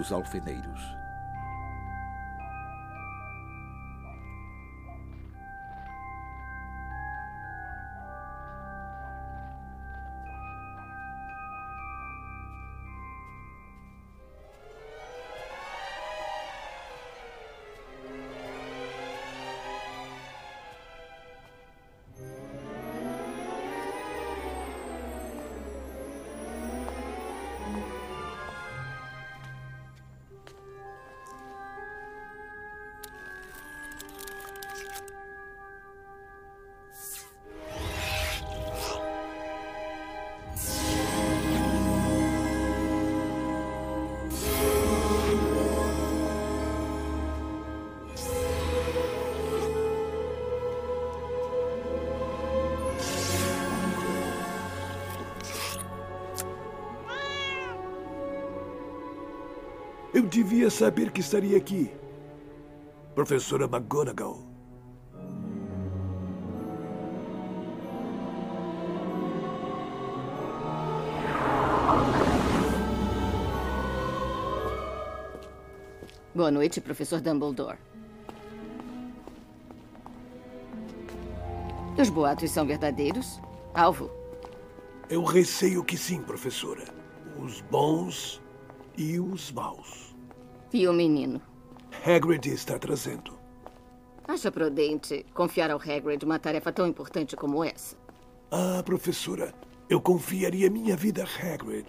Dos Alfeneiros. Devia saber que estaria aqui. Professora McGonagall. Boa noite, professor Dumbledore. Os boatos são verdadeiros? Alvo? Eu receio que sim, professora. Os bons e os maus. E o menino? Hagrid está trazendo. Acha prudente confiar ao Hagrid uma tarefa tão importante como essa? Ah, professora, eu confiaria minha vida a Hagrid.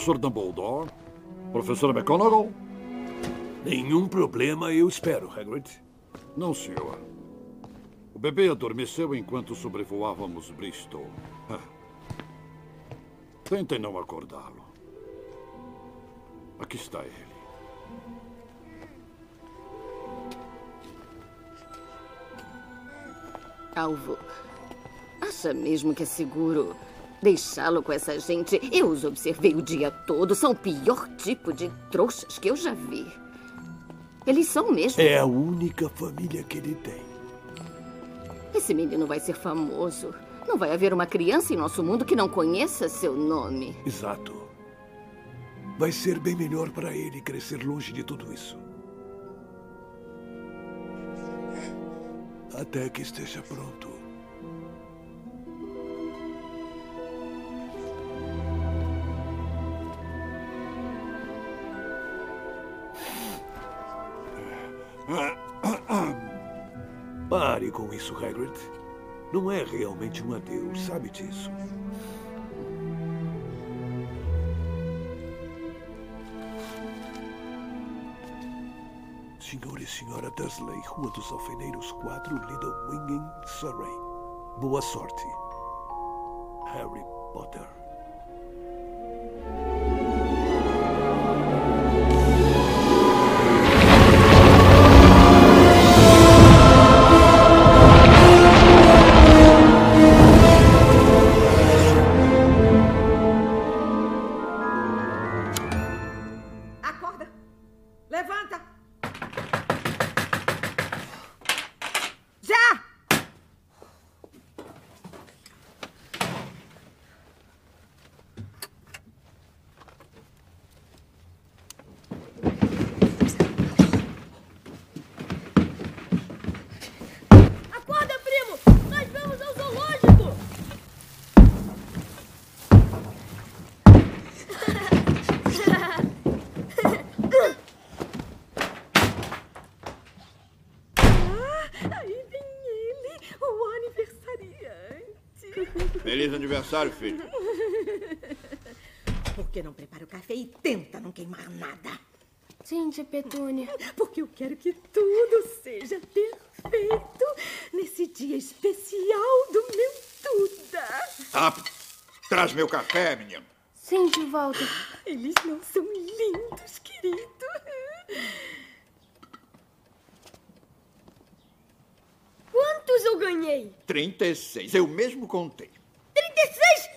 Professor Dumbledore? Professora McGonagall? Nenhum problema, eu espero, Hagrid. Não, senhor. O bebê adormeceu enquanto sobrevoávamos Bristol. Ah. Tentem não acordá-lo. Aqui está ele. Alvo, acha mesmo que é seguro deixá-lo com essa gente? Eu os observei o dia todo. São o pior tipo de trouxas que eu já vi. Eles são mesmo. É a única família que ele tem. Esse menino vai ser famoso. Não vai haver uma criança em nosso mundo que não conheça seu nome. Exato. Vai ser bem melhor para ele crescer longe de tudo isso. Até que esteja pronto. Pare com isso, Hagrid. Não é realmente um adeus, sabe disso. Senhor e Senhora Dursley, Rua dos Alfeneiros 4, Little Winging, Surrey. Boa sorte. Harry Potter. Feliz aniversário, filho. Por que não prepara o café e tenta não queimar nada? Tia Petúnia. Porque eu quero que tudo seja perfeito nesse dia especial do meu Duda. Rápido. Traz meu café, menino. Sim, tio Walter. Eles não são lindos, querido. Quantos eu ganhei? 36. Eu mesmo contei. 36!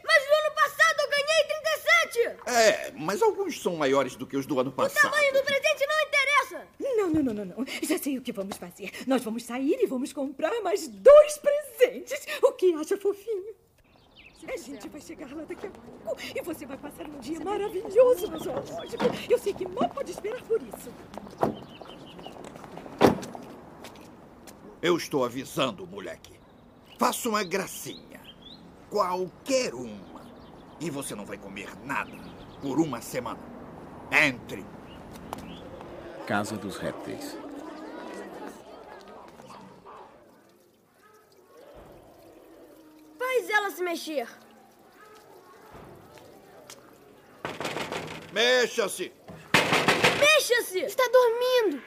É, mas alguns são maiores do que os do ano O passado. tamanho do presente não interessa. Não, não, não, não, não. Já sei o que vamos fazer. Nós vamos sair e vamos comprar mais dois presentes. O que acha, fofinho? A gente vai chegar lá daqui a pouco e você vai passar um dia maravilhoso no zoológico. Eu sei que mal pode esperar por isso. Eu estou avisando, moleque. Faça uma gracinha. Qualquer uma. E você não vai comer nada por uma semana. Entre. Casa dos Répteis. Faz ela se mexer. Mexa-se! Mexa-se! Está dormindo.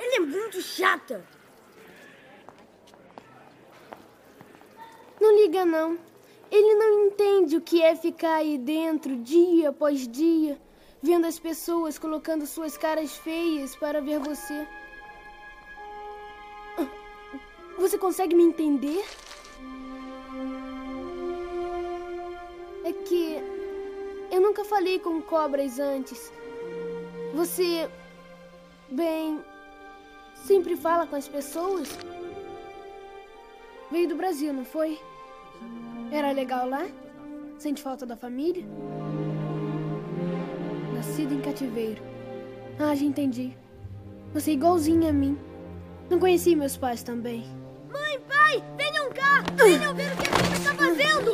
Ela é muito chata. Não liga, não. Ele não entende o que é ficar aí dentro dia após dia, vendo as pessoas colocando suas caras feias para ver você. Ah, Você consegue me entender? É que eu nunca falei com cobras antes. Você, bem, sempre fala com as pessoas? Veio do Brasil, não foi? Era legal lá? Sente falta da família? Nascido em cativeiro. Ah, já entendi. Você é igualzinha a mim. Não conheci meus pais também. Mãe, pai, venham cá! Venham ver o que a gente está fazendo!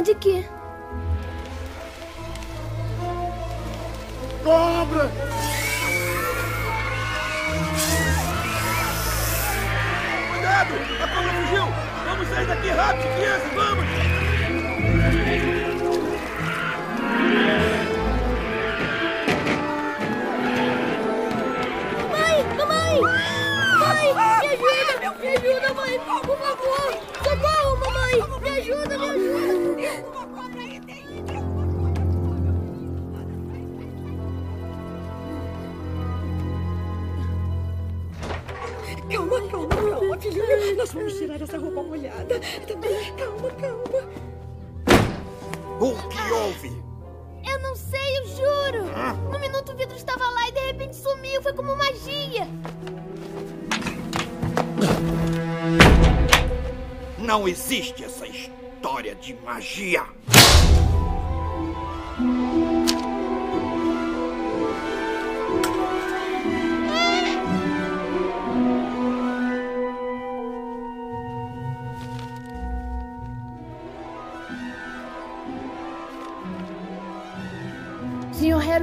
Não há de quê. Cobra! Cuidado! A cobra fugiu! Vamos sair daqui rápido, crianças! Vamos! Mãe, mamãe! Mãe, me ajuda! Me ajuda, mãe! Por favor! Socorro, mamãe! Me ajuda, me ajuda! Nós vamos tirar essa roupa molhada. Também, calma, calma. O que houve? Eu não sei, eu juro. No minuto o vidro estava lá e de repente sumiu. Foi como magia. Não existe essa história de magia.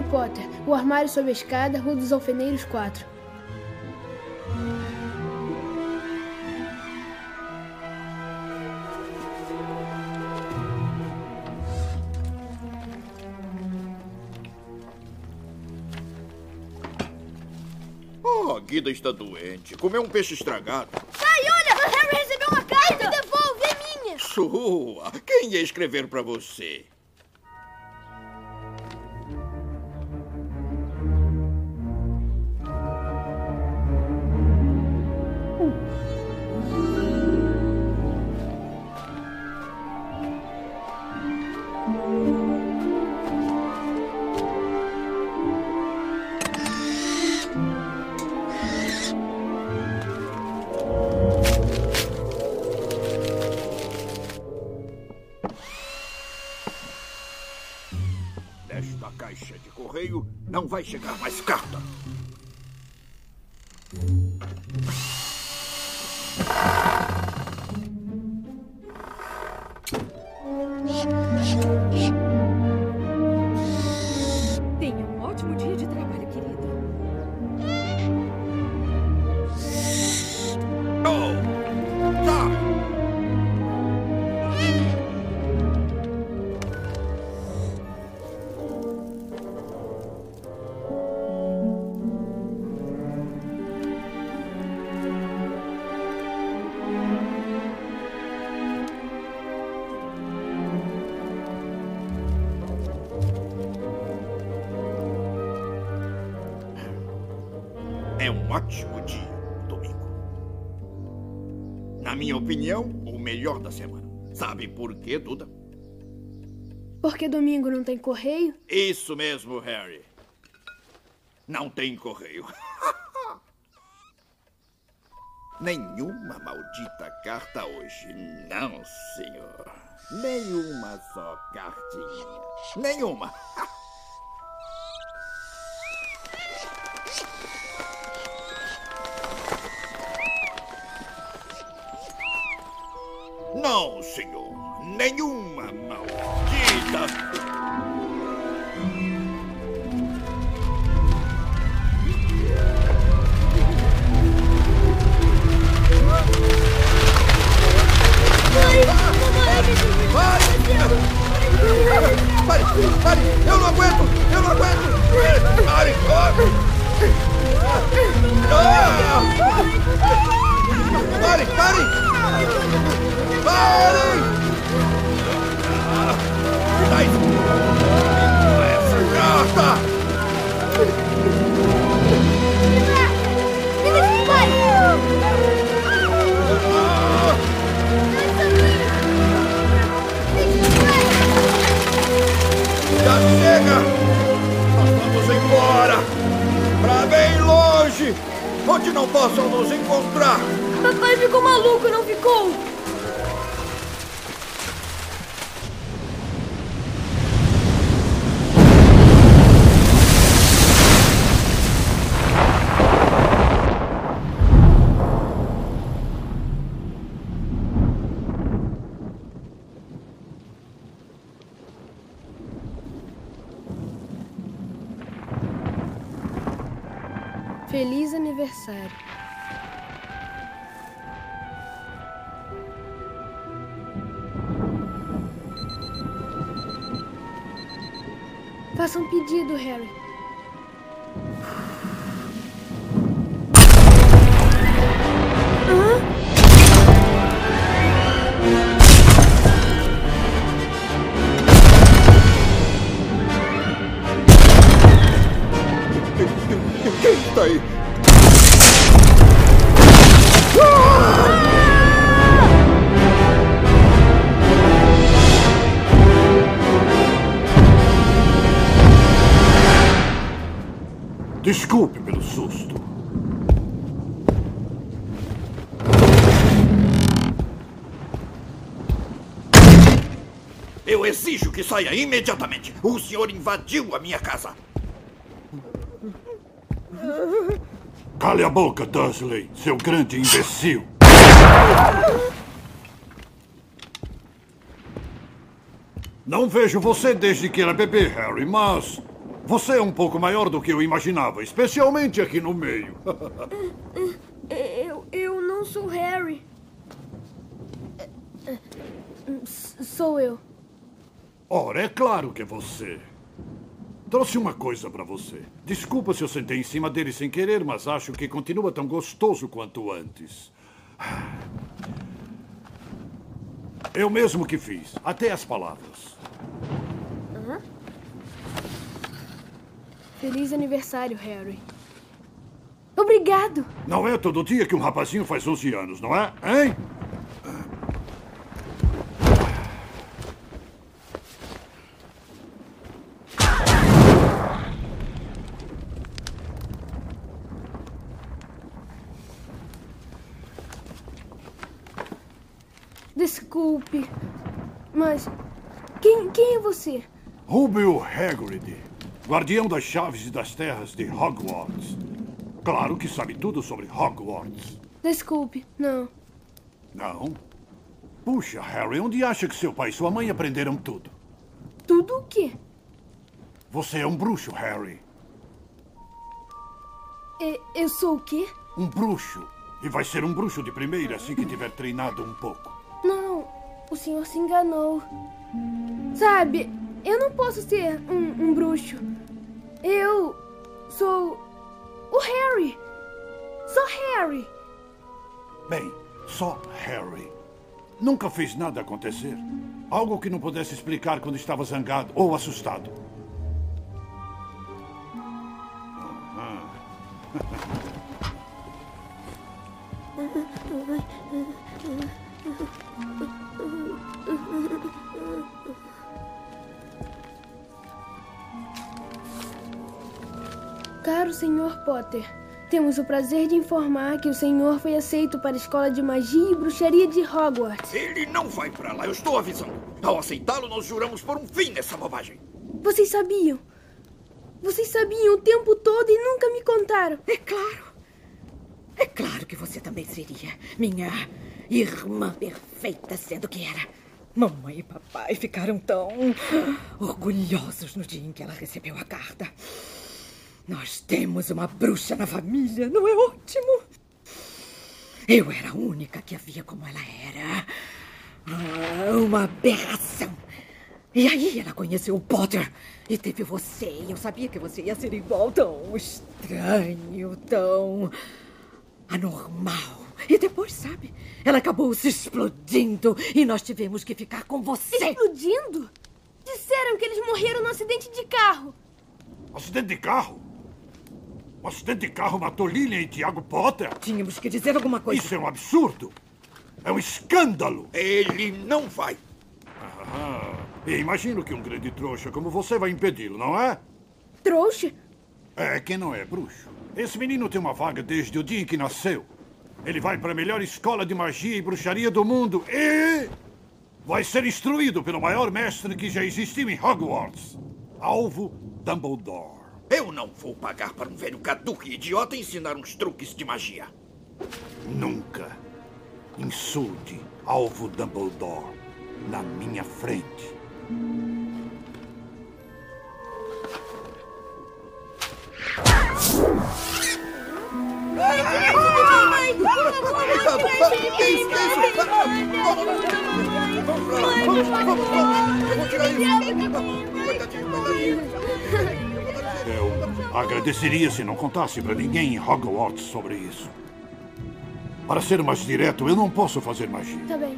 Potter, o armário sob a escada, Rua dos Alfeneiros 4. Oh, a Guida está doente. Comeu um peixe estragado. Ai, olha! Harry recebeu uma carta! devolve, é minha! Sua! Quem ia escrever pra você? Vai chegar mais carta. Quê, Duda? Porque domingo não tem correio? Isso mesmo, Harry. Não tem correio. Nenhuma maldita carta hoje. Não, senhor. Nenhuma só cartinha. Nenhuma. Não, senhor. Nenhuma maldita. Pare! Pare! Eu não aguento! Eu não aguento! Pare! Ah! Pare! Pare! Pare! Carta! Já chega! Nós vamos embora! Pra bem longe! Onde não possam nos encontrar! Papai ficou maluco, não ficou? Que saia imediatamente. O senhor invadiu a minha casa. Cale a boca, Dursley, seu grande imbecil. Não vejo você desde que era bebê, Harry, mas você é um pouco maior do que eu imaginava, especialmente aqui no meio. Eu, eu não sou Harry. Sou eu. Ora, é claro que é você. Trouxe uma coisa pra você. Desculpa se eu sentei em cima dele sem querer, mas acho que continua tão gostoso quanto antes. Eu mesmo que fiz, até as palavras. Feliz aniversário, Harry. Obrigado. Não é todo dia que um rapazinho faz 11 anos, não é? Hein? Desculpe. Mas quem, quem é você? Rubio Hagrid, guardião das chaves e das terras de Hogwarts. Claro que sabe tudo sobre Hogwarts. Desculpe. Não. Não? Puxa, Harry, onde acha que seu pai e sua mãe aprenderam tudo? Tudo o quê? Você é um bruxo, Harry. E- eu sou o quê? Um bruxo. E vai ser um bruxo de primeira assim que tiver treinado um pouco. Não, o senhor se enganou. Sabe, eu não posso ser um, um bruxo. Eu sou o Harry. Sou Harry. Bem, só Harry. Nunca fez nada acontecer. Algo que não pudesse explicar quando estava zangado ou assustado. Aham. Caro Sr. Potter, temos o prazer de informar que o senhor foi aceito para a Escola de Magia e Bruxaria de Hogwarts. Ele não vai pra lá, eu estou avisando. Ao aceitá-lo, nós juramos por um fim nessa bobagem. Vocês sabiam? Vocês sabiam o tempo todo e nunca me contaram. É claro. É claro que você também seria minha irmã perfeita, sendo que era. Mamãe e papai ficaram tão orgulhosos no dia em que ela recebeu a carta. Nós temos uma bruxa na família, não é ótimo? Eu era a única que a via como ela era. Ah, uma aberração. E aí ela conheceu o Potter e teve você. E eu sabia que você ia ser igual, tão estranho, tão anormal. E depois, sabe, ela acabou se explodindo e nós tivemos que ficar com você. Explodindo? Disseram que eles morreram no acidente de carro. Acidente de carro? Um acidente de carro matou Lilian e Tiago Potter? Tínhamos que dizer alguma coisa. Isso é um absurdo. É um escândalo. Ele não vai. Ah, e imagino que um grande trouxa como você vai impedi-lo, não é? Trouxa? É, quem não é bruxo. Esse menino tem uma vaga desde o dia em que nasceu. Ele vai para a melhor escola de magia e bruxaria do mundo e. vai ser instruído pelo maior mestre que já existiu em Hogwarts Alvo Dumbledore. Eu não vou pagar para um velho caduque idiota ensinar uns truques de magia. Nunca insulte Alvo Dumbledore na minha frente. Eu agradeceria se não contasse para ninguém em Hogwarts sobre isso. Para ser mais direto, eu não posso fazer magia. Tá bem.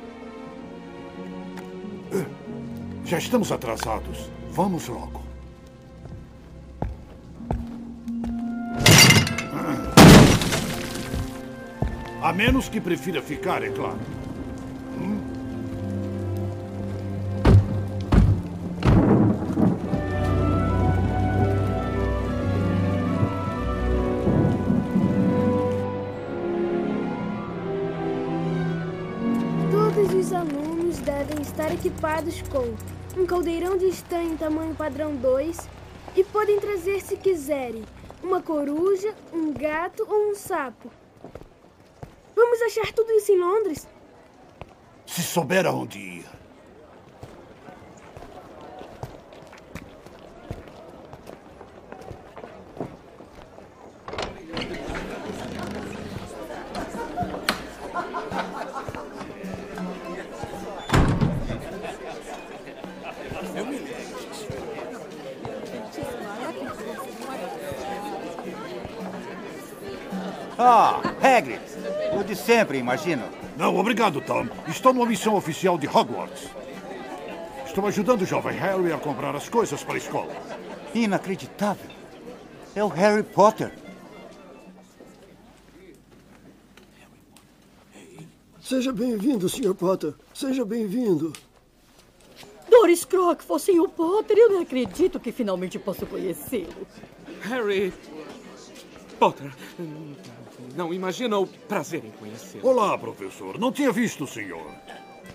Já estamos atrasados. Vamos logo. A menos que prefira ficar, é claro. Todos os alunos devem estar equipados com um caldeirão de estanho tamanho padrão 2 e podem trazer, se quiserem, uma coruja, um gato ou um sapo. Vamos achar tudo isso em Londres? Se souber aonde ir. Ah, Hagrid. O de sempre, imagino. Não, obrigado, Tom. Estou numa missão oficial de Hogwarts. Estou ajudando o jovem Harry a comprar as coisas para a escola. Inacreditável. É o Harry Potter. Seja bem-vindo, Sr. Potter. Seja bem-vindo. Doris Croc, o Sr. Potter, eu não acredito que finalmente posso conhecê-lo. Harry Potter, não imagina o prazer em conhecê-lo. Olá, professor. Não tinha visto o senhor.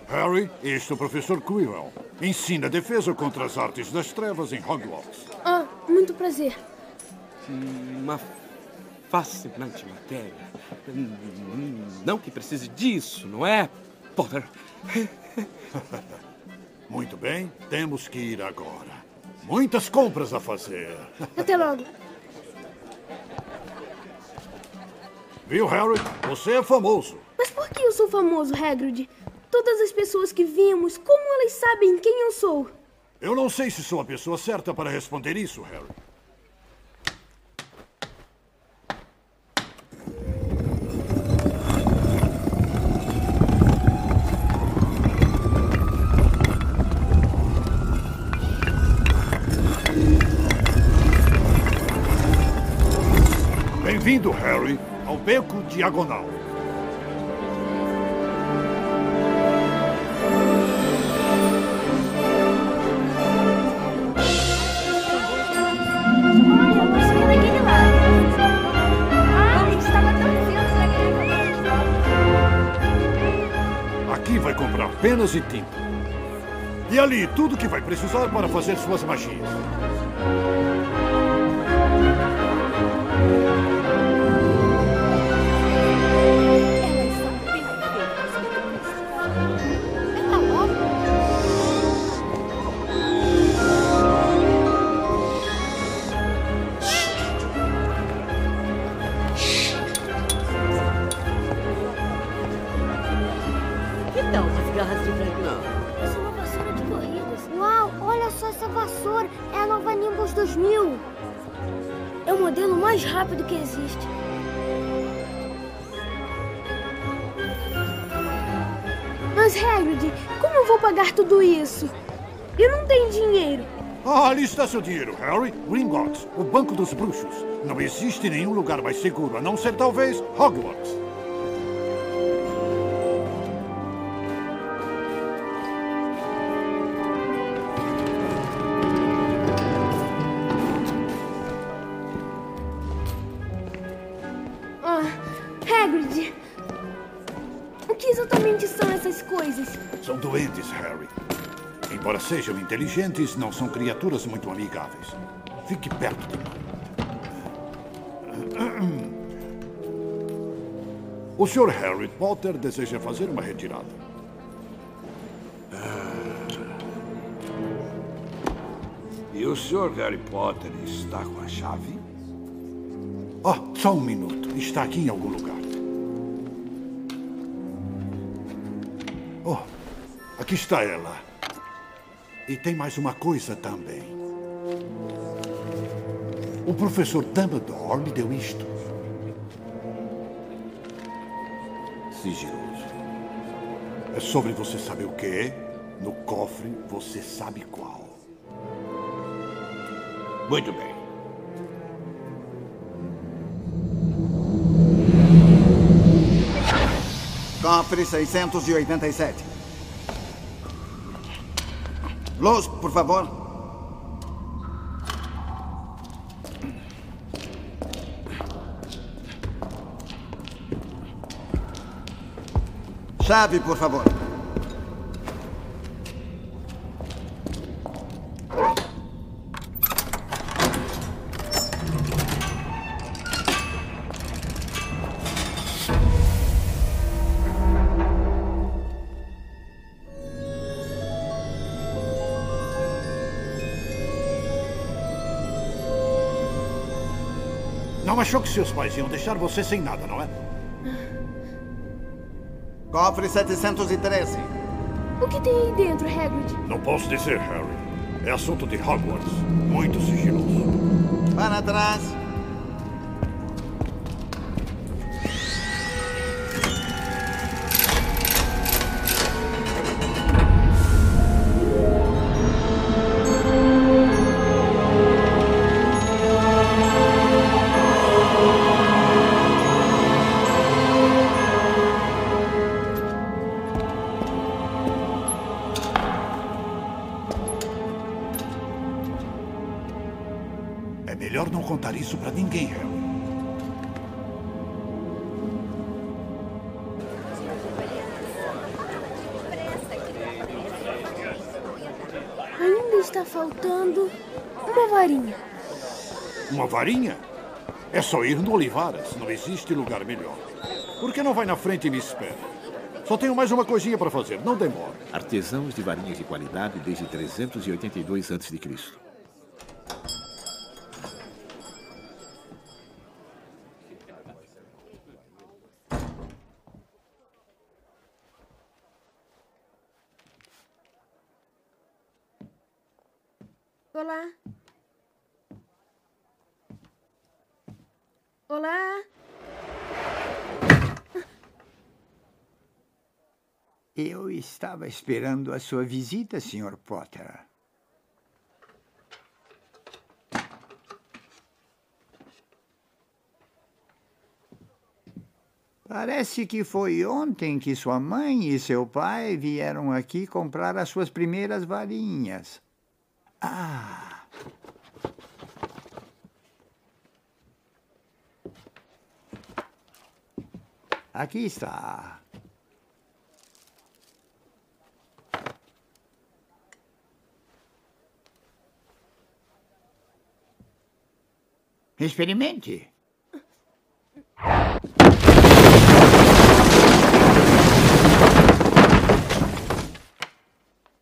Harry, este é o professor Quirrell. Ensina defesa contra as artes das trevas em Hogwarts. Ah, muito prazer. Uma fascinante matéria. Não que precise disso, não é, Potter? Muito bem, temos que ir agora. Muitas compras a fazer. Até logo. Viu, Harry? Você é famoso. Mas por que eu sou famoso, Hagrid? Todas as pessoas que vimos, como elas sabem quem eu sou? Eu não sei se sou a pessoa certa para responder isso, Harry. Bem-vindo, Harry, ao Beco Diagonal. Aqui vai comprar penas e tinta. E ali, tudo que vai precisar para fazer suas magias. Mais rápido que existe. Mas, Hagrid, como eu vou pagar tudo isso? Eu não tenho dinheiro. Ah, ali está seu dinheiro, Harry. Gringotts, o Banco dos Bruxos. Não existe nenhum lugar mais seguro, a não ser talvez Hogwarts. Inteligentes, não são criaturas muito amigáveis. Fique perto de mim. O Sr. Harry Potter deseja fazer uma retirada. E o Sr. Harry Potter está com a chave? Ah, só um minuto. Está aqui em algum lugar. Oh, aqui está ela. E tem mais uma coisa também. O professor Dumbledore me deu isto. Sigiloso. É sobre você saber o que? No cofre você sabe qual. Muito bem. Cofre 687. Luz, por favor. Chave, por favor. Não achou que seus pais iam deixar você sem nada, não é? Cofre 713. O que tem aí dentro, Hagrid? Não posso dizer, Harry. É assunto de Hogwarts. Muito sigiloso. Para trás. Varinha? É só ir no Olivaras. Não existe lugar melhor. Por que não vai na frente e me espera? Só tenho mais uma coisinha para fazer. Não demora. Artesãos de varinhas de qualidade desde 382 a.C. Olá. Olá. Eu estava esperando a sua visita, Sr. Potter. Parece que foi ontem que sua mãe e seu pai vieram aqui comprar as suas primeiras varinhas. Ah! Aqui está. Experimente.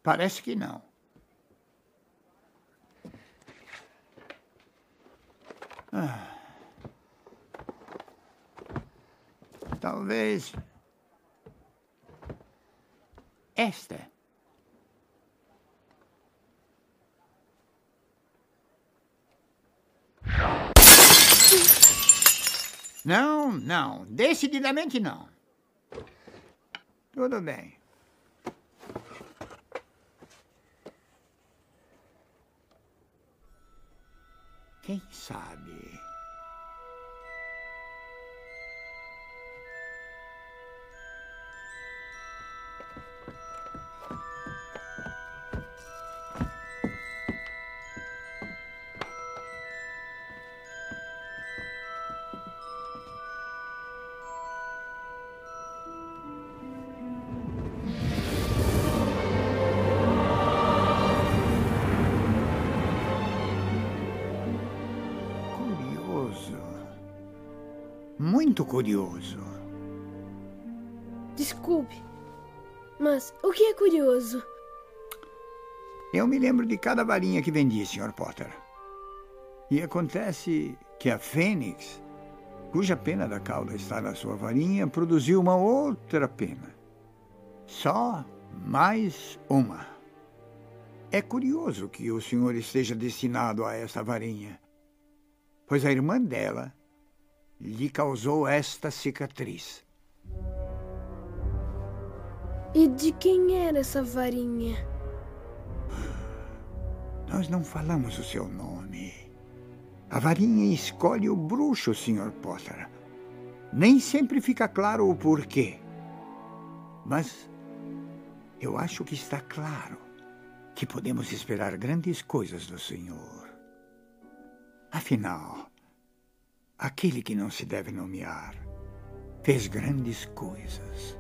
Parece que não. Ah. Talvez. Esta. Não, não. Decididamente não. Tudo bem. Quem sabe? Muito curioso. Desculpe. Mas o que é curioso? Eu me lembro de cada varinha que vendi, Sr. Potter. E acontece que a Fênix, cuja pena da cauda está na sua varinha, produziu uma outra pena. Só mais uma. É curioso que o senhor esteja destinado a essa varinha, pois a irmã dela lhe causou esta cicatriz. E de quem era essa varinha? Nós não falamos o seu nome. A varinha escolhe o bruxo, Sr. Potter. Nem sempre fica claro o porquê. Mas eu acho que está claro que podemos esperar grandes coisas do Senhor. Afinal, aquele que não se deve nomear fez grandes coisas.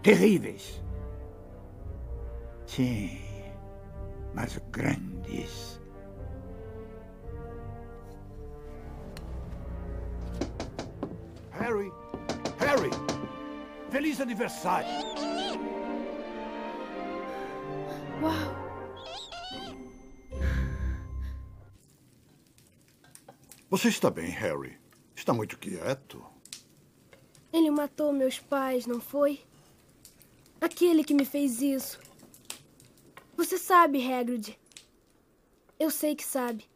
Terríveis. Sim, mas grandes. Harry! Harry! Feliz aniversário! Você está bem, Harry? Está muito quieto. Ele matou meus pais, não foi? Aquele que me fez isso. Você sabe, Hagrid. Eu sei que sabe.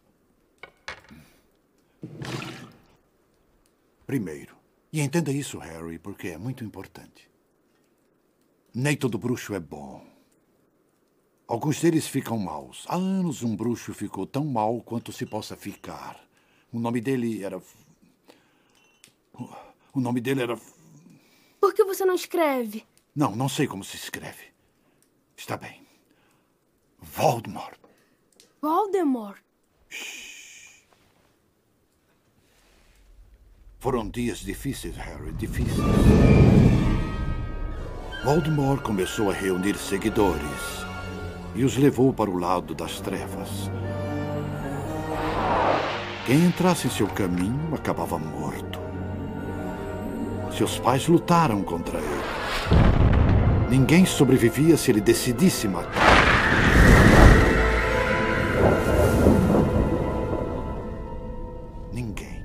Primeiro, e entenda isso, Harry, porque é muito importante. Nem todo bruxo é bom. Alguns deles ficam maus. Há anos um bruxo ficou tão mal quanto se possa ficar. O nome dele era. O nome dele era. Por que você não escreve? Não, não sei como se escreve. Está bem. Voldemort. Voldemort. Foram dias difíceis, Harry, difíceis. Voldemort começou a reunir seguidores e os levou para o lado das trevas. Quem entrasse em seu caminho acabava morto. Seus pais lutaram contra ele. Ninguém sobrevivia se ele decidisse matar. Ninguém.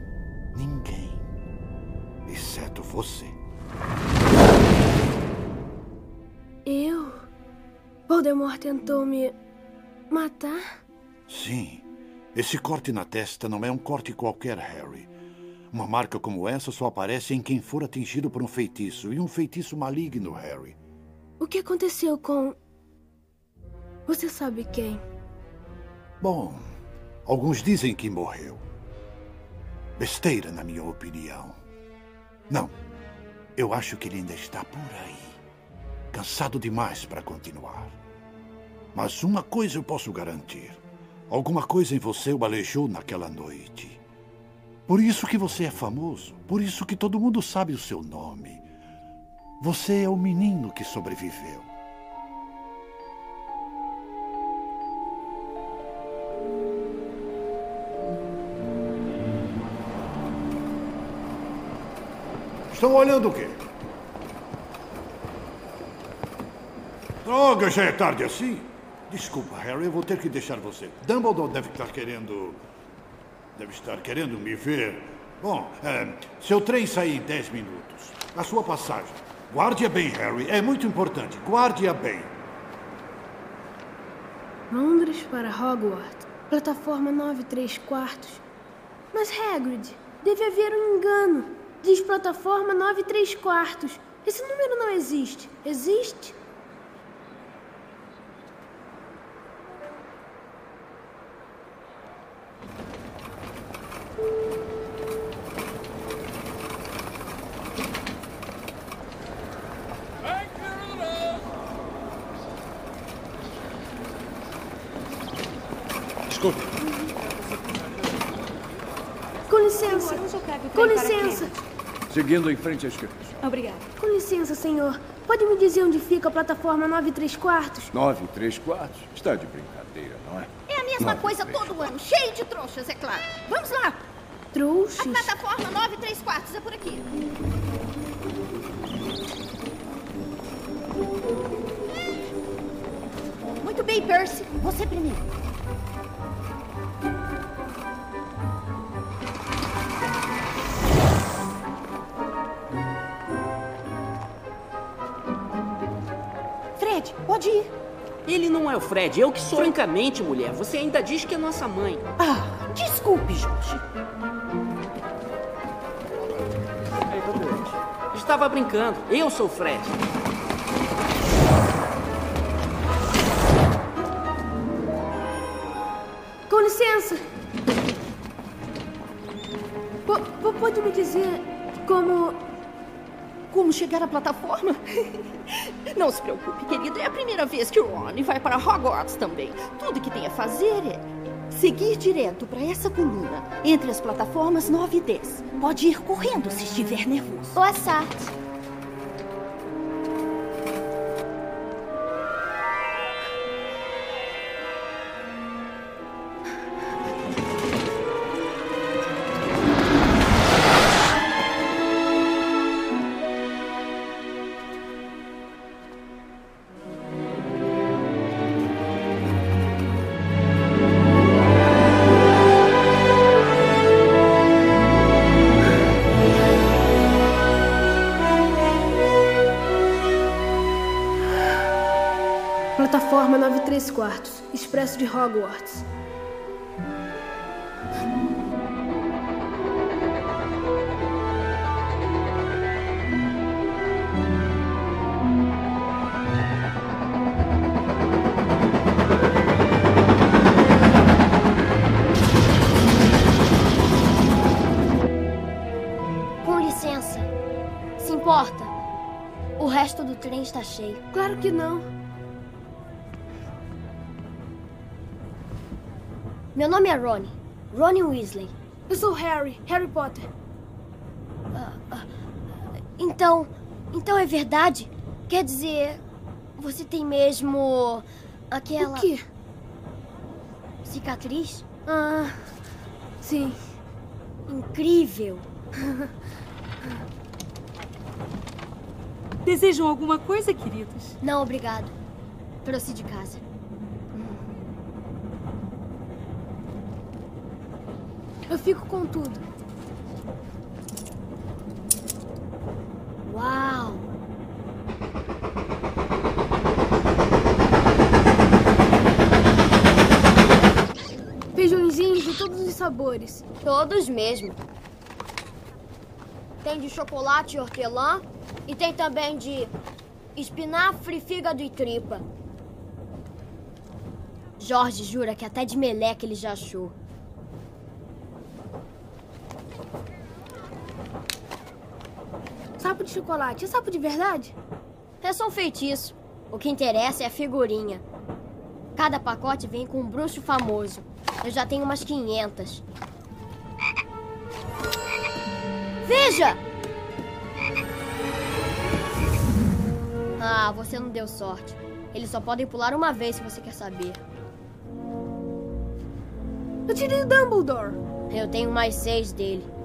Ninguém. Exceto você. Eu? Voldemort tentou me matar? Sim. Esse corte na testa não é um corte qualquer, Harry. Uma marca como essa só aparece em quem for atingido por um feitiço. E um feitiço maligno, Harry. O que aconteceu com. Você sabe quem? Bom, alguns dizem que morreu. Besteira, na minha opinião. Não. Eu acho que ele ainda está por aí. Cansado demais para continuar. Mas uma coisa eu posso garantir. Alguma coisa em você o aleijou naquela noite. Por isso que você é famoso, por isso que todo mundo sabe o seu nome. Você é o menino que sobreviveu. Estão olhando o quê? Droga, já é tarde assim? Desculpa, Harry, eu vou ter que deixar você. Dumbledore deve estar querendo. Deve estar querendo me ver. Bom, é, seu trem sai em 10 minutos. A sua passagem. Guarde-a bem, Harry. É muito importante. Guarde-a bem. Londres para Hogwarts. Plataforma 9 3 quartos. Mas Hagrid, deve haver um engano. Diz plataforma 9 3 quartos. Esse número não existe. Existe? Desculpe. Com licença. Com licença. Seguindo em frente à esquerda. Obrigada. Com licença, senhor. Pode me dizer onde fica a plataforma 9 3 quartos? Nove e três quartos. Está de brincadeira, não é? É a mesma Nove, coisa todo ano, cheio de trouxas, é claro. Vamos lá. Trouxas? A plataforma 9 3 quartos é por aqui. Muito bem, Percy. Você primeiro. Fred, pode ir. Ele não é o Fred, eu que sou. Francamente, mulher, você ainda diz que é nossa mãe. Ah, desculpe, Jorge. Estava brincando. Eu sou o Fred. Com licença. Po- pode me dizer como. Como chegar à plataforma? Não se preocupe, querido. É a primeira vez que o Ron vai para Hogwarts também. Tudo que tem a fazer é seguir direto para essa coluna, entre as plataformas 9 e 10. Pode ir correndo se estiver nervoso. Boa sorte. 3 quartos. Expresso de Hogwarts. Com licença. Se importa? O resto do trem está cheio. Claro que não. Meu nome é Ronnie. Ronnie Weasley. Eu sou Harry. Harry Potter. Então, então é verdade? Quer dizer, você tem mesmo aquela O quê? cicatriz? Ah, sim. Incrível. Desejam alguma coisa, queridos? Não, obrigado. Trouxe de casa. Eu fico com tudo. Uau! Feijõezinhos de todos os sabores. Todos mesmo. Tem de chocolate e hortelã e tem também de espinafre, fígado e tripa. Jorge jura que até de meleca ele já achou. Sapo de chocolate. É sapo de verdade? É só um feitiço. O que interessa é a figurinha. Cada pacote vem com um bruxo famoso. Eu já tenho umas 500. Veja! Ah, você não deu sorte. Eles só podem pular uma vez se você quer saber. Eu tirei o Dumbledore. Eu tenho mais seis dele.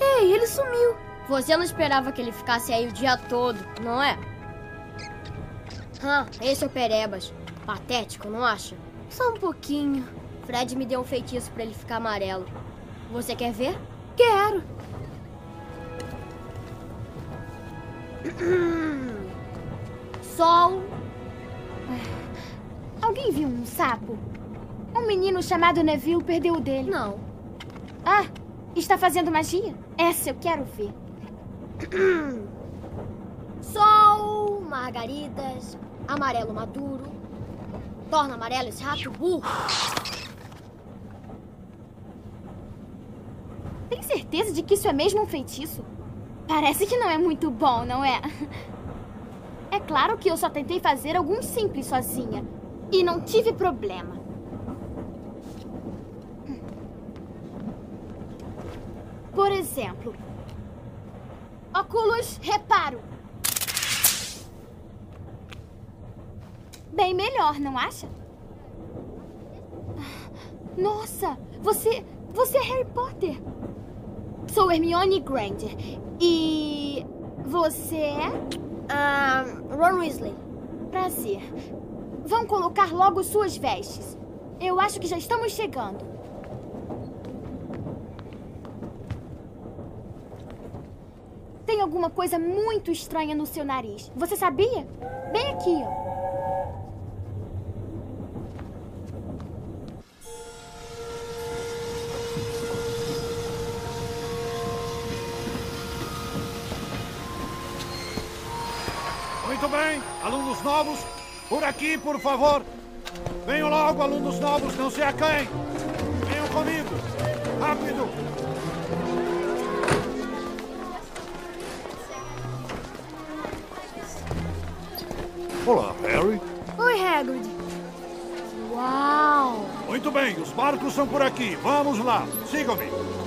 Ei, ele sumiu. Você não esperava que ele ficasse aí o dia todo, não é? Ah, esse é o Perebas. Patético, não acha? Só um pouquinho. Fred me deu um feitiço para ele ficar amarelo. Você quer ver? Quero. Sol. Alguém viu um sapo? Um menino chamado Neville perdeu o dele. Não. Ah, está fazendo magia? Essa eu quero ver. Sol, margaridas, amarelo maduro. Torna amarelo esse rato burro. Tem certeza de que isso é mesmo um feitiço? Parece que não é muito bom, não é? É claro que eu só tentei fazer alguns simples sozinha. E não tive problema. Por exemplo, óculos reparo. Bem melhor, não acha? Nossa, você, você é Harry Potter. Sou Hermione Granger. E você é? Ah, Ron Weasley. Prazer. Vão colocar logo suas vestes. Eu acho que já estamos chegando. Tem alguma coisa muito estranha no seu nariz. Você sabia? Bem aqui, ó. Muito bem, alunos novos, por aqui, por favor. Venham logo, alunos novos, não se acanhem. Venham comigo. Rápido. Olá, Harry. Oi, Hagrid. Uau! Muito bem, os barcos são por aqui. Vamos lá, sigam-me.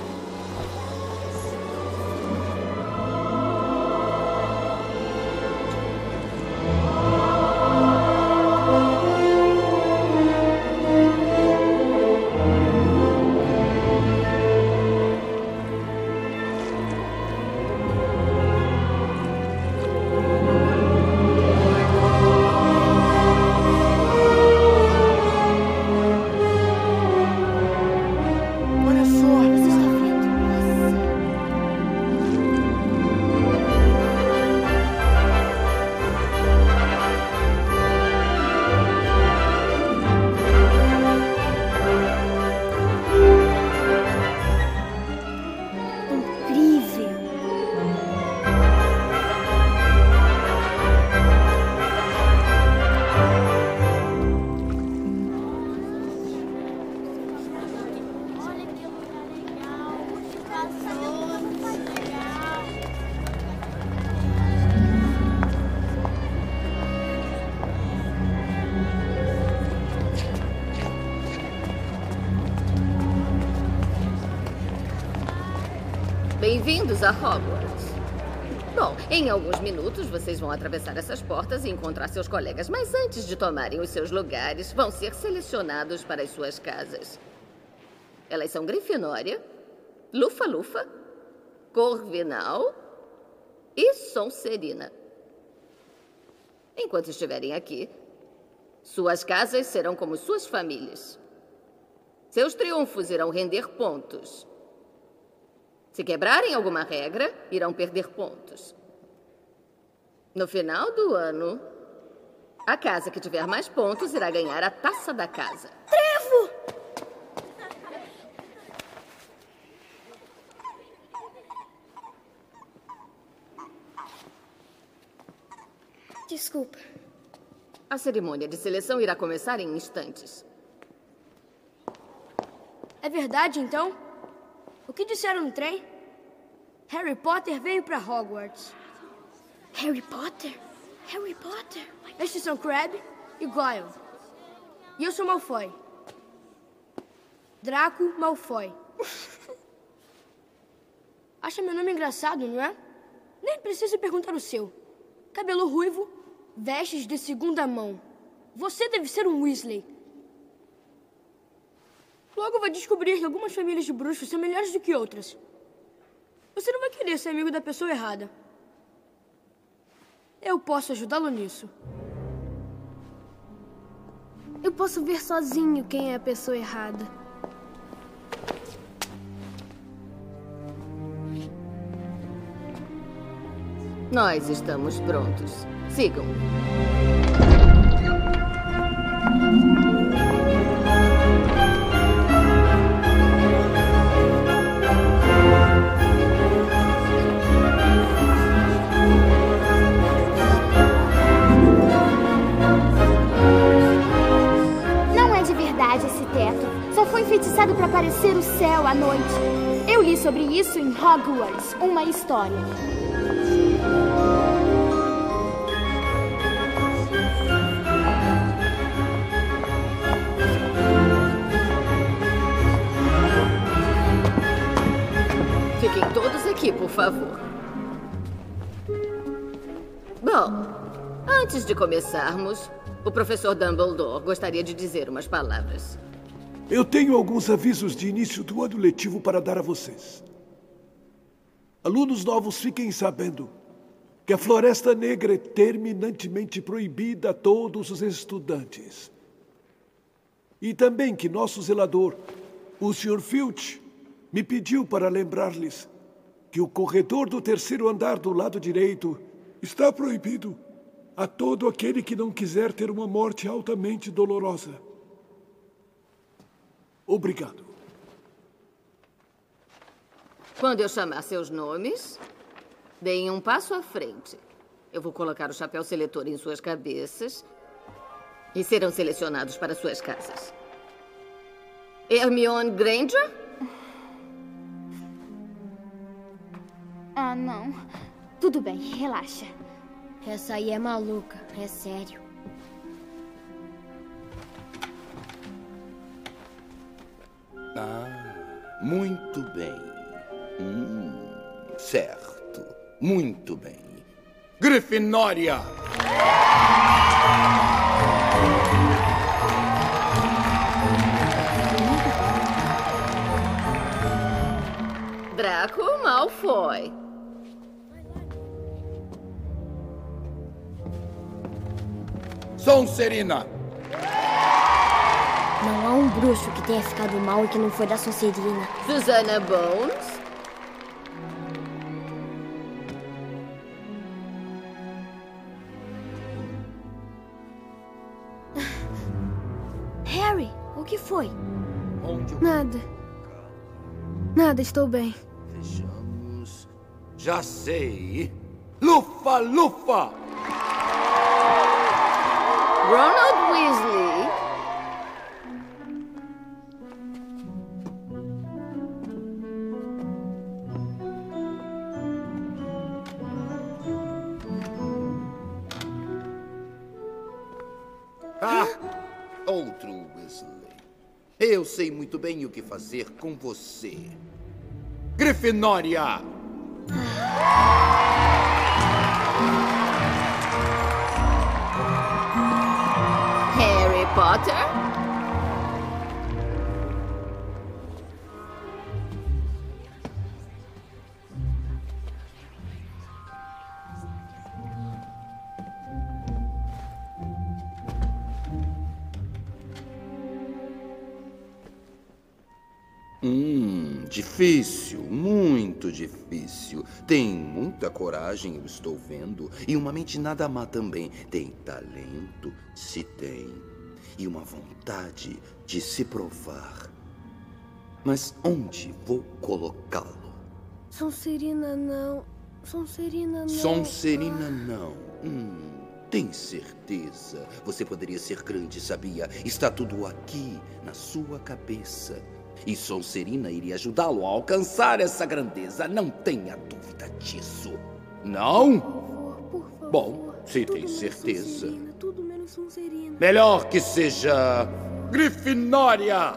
Bem-vindos a Hogwarts. Bom, em alguns minutos vocês vão atravessar essas portas e encontrar seus colegas, mas antes de tomarem os seus lugares, vão ser selecionados para as suas casas. Elas são Grifinória, Lufa-Lufa, Corvinal e Sonserina. Enquanto estiverem aqui, suas casas serão como suas famílias. Seus triunfos irão render pontos. Se quebrarem alguma regra, irão perder pontos. No final do ano, a casa que tiver mais pontos irá ganhar a taça da casa. Trevo! Desculpa. A cerimônia de seleção irá começar em instantes. É verdade, então? O que disseram no trem? Harry Potter veio para Hogwarts. Harry Potter? Harry Potter? Estes são Crabbe e Goyle. E eu sou Malfoy. Draco Malfoy. Acha meu nome engraçado, não é? Nem precisa perguntar o seu. Cabelo ruivo, vestes de segunda mão. Você deve ser um Weasley. Logo vai descobrir que algumas famílias de bruxos são melhores do que outras. Você não vai querer ser amigo da pessoa errada. Eu posso ajudá-lo nisso. Eu posso ver sozinho quem é a pessoa errada. Nós estamos prontos. Sigam. Foi enfeitiçado para parecer o céu à noite. Eu li sobre isso em Hogwarts, uma história. Fiquem todos aqui, por favor. Bom, antes de começarmos, o professor Dumbledore gostaria de dizer umas palavras. Eu tenho alguns avisos de início do ano letivo para dar a vocês. Alunos novos, fiquem sabendo que a Floresta Negra é terminantemente proibida a todos os estudantes. E também que nosso zelador, o Sr. Filch, me pediu para lembrar-lhes que o corredor do terceiro andar do lado direito está proibido a todo aquele que não quiser ter uma morte altamente dolorosa. Obrigado. Quando eu chamar seus nomes, deem um passo à frente. Eu vou colocar o chapéu seletor em suas cabeças e serão selecionados para suas casas. Hermione Granger? Ah, não. Tudo bem, relaxa. Essa aí é maluca, é sério. Ah, muito bem. Hum, certo. Muito bem. Grifinória! Draco Malfoy. Sonserina! Não há um bruxo que tenha ficado mal e que não foi da Sonserina. Susana Bones. Harry, o que foi? Nada. Nada, estou bem. Vejamos. Já sei. Lufa, lufa! Ronald Weasley. Sei muito bem o que fazer com você. Grifinória! Harry Potter. Difícil, muito difícil. Tem muita coragem, eu estou vendo. E uma mente nada má também. Tem talento, se tem. E uma vontade de se provar. Mas onde vou colocá-lo? Sonserina não. Sonserina não. Sonserina não. Hum, tem certeza? Você poderia ser grande, sabia? Está tudo aqui, na sua cabeça. E Sonserina iria ajudá-lo a alcançar essa grandeza. Não tenha dúvida disso. Não? Bom, se tem certeza. Tudo menos Sonserina. Melhor que seja Grifinória.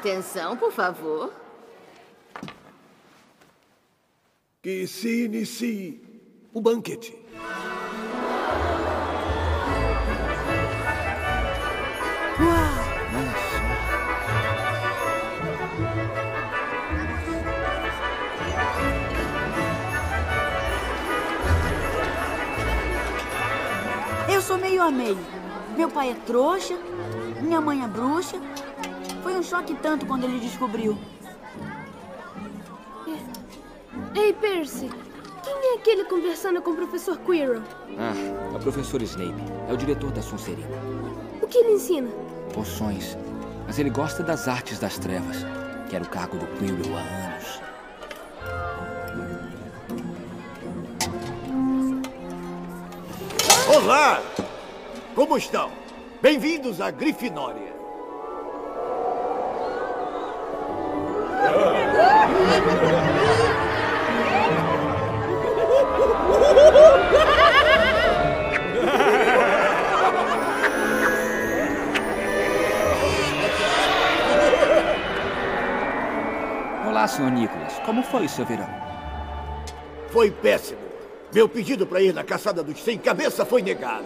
Atenção, por favor. Que se inicie o banquete. Eu sou meio a meio. Meu pai é trouxa, minha mãe é bruxa. Foi um choque tanto quando ele descobriu. Ei, Percy. Quem é aquele conversando com o professor Quirrell? Ah, é o professor Snape. É o diretor da Sonserina. O que ele ensina? Poções. Mas ele gosta das artes das trevas. Quer o cargo do Quirrell há anos. Olá! Como estão? Bem-vindos à Grifinória. Olá, senhor Nicholas. Como foi o seu verão? Foi péssimo. Meu pedido para ir na caçada dos sem cabeça foi negado.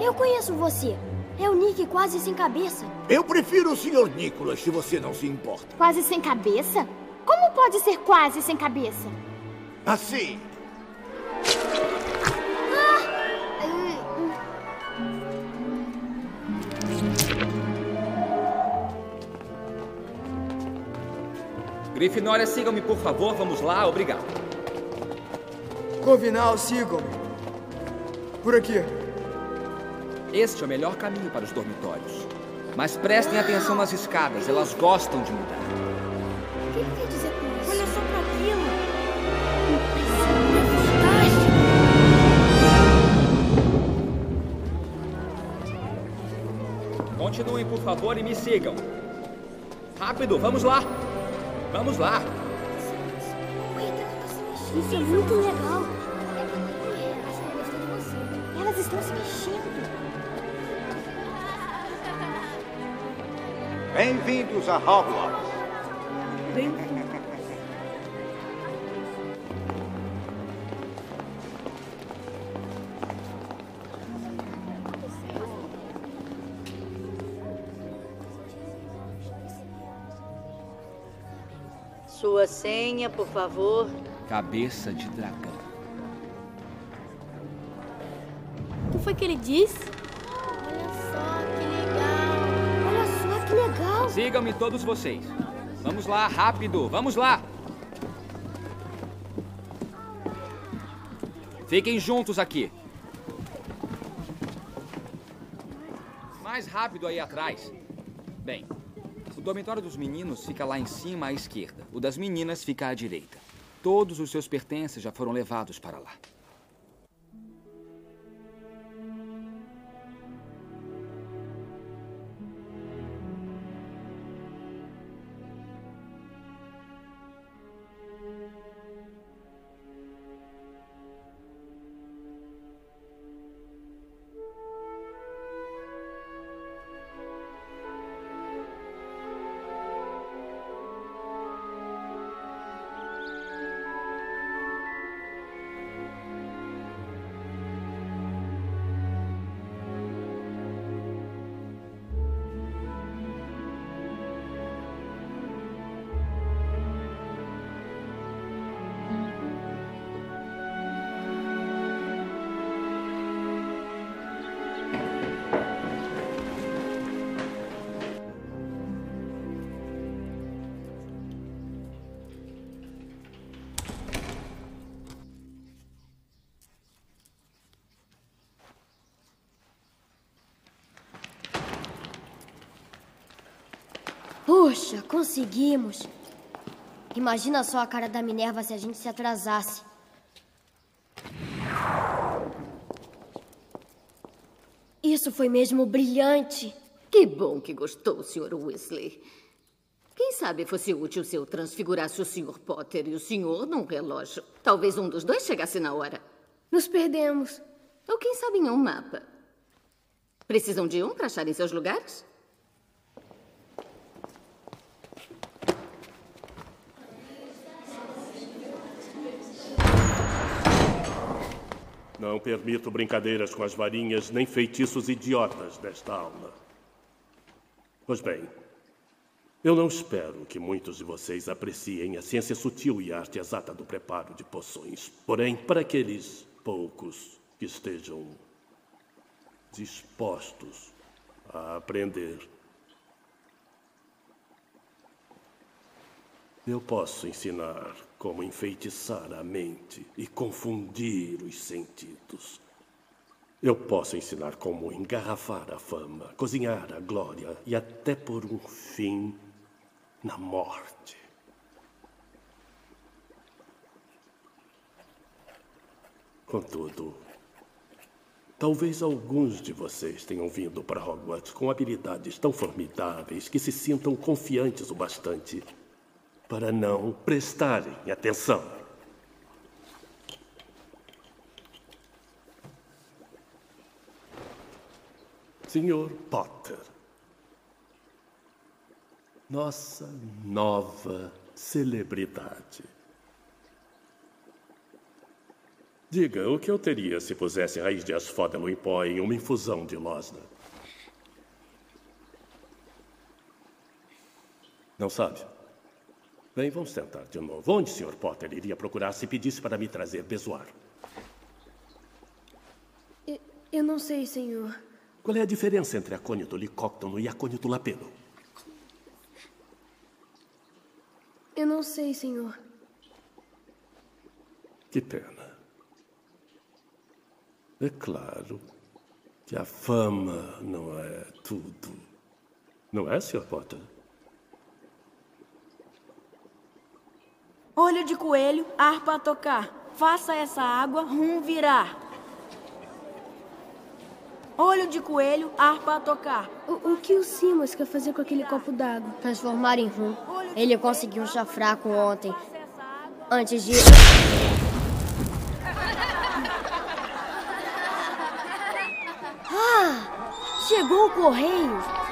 Eu conheço você. É o Nick quase sem cabeça. Eu prefiro o Sr. Nicholas, se você não se importa. Quase sem cabeça? Como pode ser quase sem cabeça? Assim. Grifinória, sigam-me, por favor. Vamos lá. Obrigado. Corvinal, sigam-me. Por aqui. Este é o melhor caminho para os dormitórios. Mas prestem atenção nas escadas. Elas gostam de mudar. O que ele quer dizer com isso? Olha só pra aquilo. Continuem, por favor, e me sigam. Rápido, vamos lá. Vamos lá. Isso é muito legal. Elas estão se mexendo. Bem-vindos a Hogwarts. Sua senha, por favor. Cabeça de dragão. O que foi que ele disse? Sigam-me todos vocês. Vamos lá, rápido. Vamos lá. Fiquem juntos aqui. Mais rápido aí atrás. Bem, o dormitório dos meninos fica lá em cima à esquerda. O das meninas fica à direita. Todos os seus pertences já foram levados para lá. Conseguimos. Imagina só a cara da Minerva se a gente se atrasasse. Isso foi mesmo brilhante. Que bom que gostou, Sr. Weasley. Quem sabe fosse útil se eu transfigurasse o Sr. Potter e o senhor num relógio. Talvez um dos dois chegasse na hora. Nos perdemos. Ou quem sabe em um mapa. Precisam de um para acharem seus lugares? Não permito brincadeiras com as varinhas nem feitiços idiotas nesta aula. Pois bem, eu não espero que muitos de vocês apreciem a ciência sutil e a arte exata do preparo de poções. Porém, para aqueles poucos que estejam dispostos a aprender, eu posso ensinar como enfeitiçar a mente e confundir os sentidos. Eu posso ensinar como engarrafar a fama, cozinhar a glória e até por um fim na morte. Contudo, talvez alguns de vocês tenham vindo para Hogwarts com habilidades tão formidáveis que se sintam confiantes o bastante para não prestarem atenção. Senhor Potter, nossa nova celebridade. Diga, o que eu teria se pusesse raiz de asfódalo em pó em uma infusão de losna? Não sabe? Bem, vamos tentar de novo. Onde o Sr. Potter iria procurar se pedisse para me trazer bezoar? Eu, eu não sei, senhor. Qual é a diferença entre acônito licóctono e acônito lapeno? Eu não sei, senhor. Que pena. É claro que a fama não é tudo. Não é, Sr. Potter? Olho de coelho, harpa a tocar. Faça essa água rum virar. Olho de coelho, harpa a tocar. O, o que o Simas quer fazer com aquele copo d'água? Transformar em rum. Ele conseguiu um chá fraco ontem. Antes de. Ah! Chegou o correio!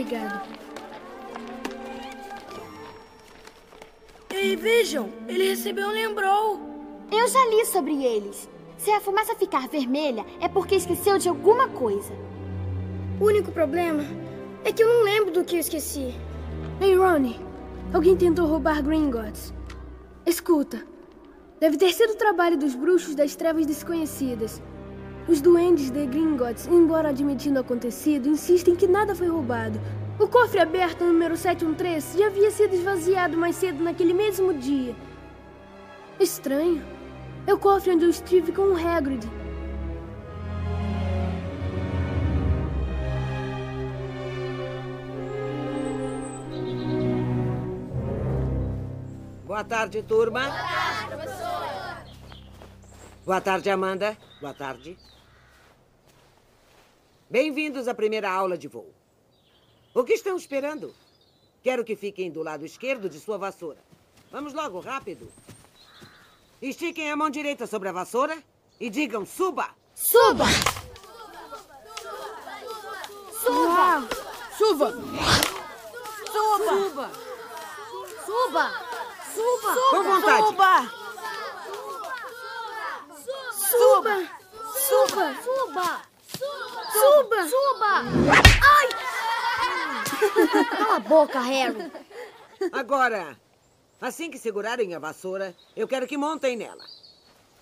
Obrigado. Ei, vejam, ele recebeu um lembrou. Eu já li sobre eles. Se a fumaça ficar vermelha, é porque esqueceu de alguma coisa. O único problema é que eu não lembro do que eu esqueci. Ei, Ronnie. Alguém tentou roubar Gringotts. Escuta. Deve ter sido o trabalho dos bruxos das trevas desconhecidas. Os duendes de Gringotts, embora admitindo o acontecido, insistem que nada foi roubado. O cofre aberto número 713 já havia sido esvaziado mais cedo naquele mesmo dia. Estranho. É o cofre onde eu estive com o Hagrid. Boa tarde, turma. Boa tarde, professora. Boa tarde, Amanda. Boa tarde. Bem-vindos à primeira aula de voo. O que estão esperando? Quero que fiquem do lado esquerdo de sua vassoura. Vamos logo, rápido. Estiquem a mão direita sobre a vassoura e digam suba. Suba! Suba! Suba! Suba! Suba! Suba! Com vontade. Suba! Suba! Suba! Suba! Suba! Suba! Ai! Cala a boca, Harry. Agora, assim que segurarem a vassoura, eu quero que montem nela.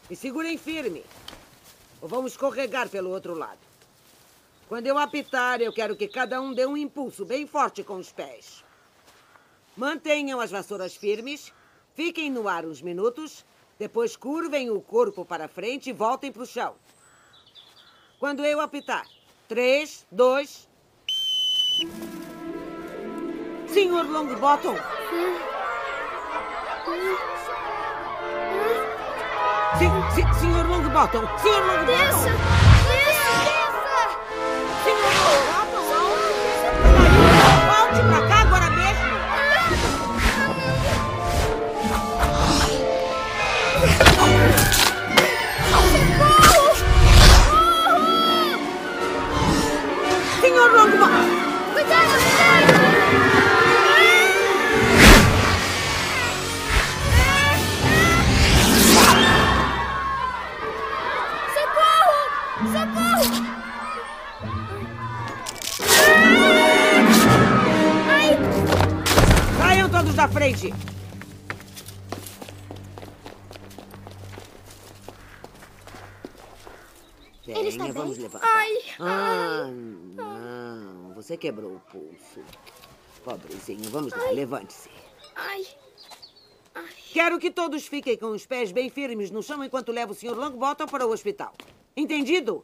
E segurem firme. Ou vamos escorregar pelo outro lado. Quando eu apitar, eu quero que cada um dê um impulso bem forte com os pés. Mantenham as vassouras firmes, fiquem no ar uns minutos Depois curvem o corpo para frente e voltem para o chão. Quando eu apitar. Três, dois. Senhor Longbottom. Se, se, senhor Longbottom. Senhor Longbottom. Desça! Senhor Longbottom. Volte pra cá Todos da frente. Ele está Venha, bem? vamos levantar. Ai, Ah, não. Você quebrou o pulso. Pobrezinho, vamos lá, levante-se. Ai. Quero que todos fiquem com os pés bem firmes no chão enquanto levo o Sr. Longbottom para o hospital. Entendido?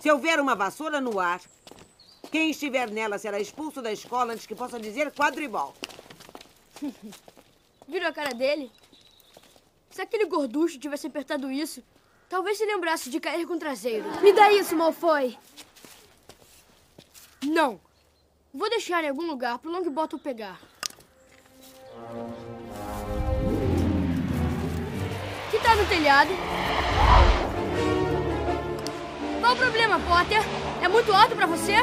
Se houver uma vassoura no ar, quem estiver nela será expulso da escola antes que possa dizer quadribol. Viram a cara dele? Se aquele gorducho tivesse apertado isso, talvez se lembrasse de cair com o traseiro. Me dá isso, Malfoy. Não. Vou deixar em algum lugar pro Longbottom pegar. Que tá no telhado? Qual o problema, Potter? É muito alto pra você?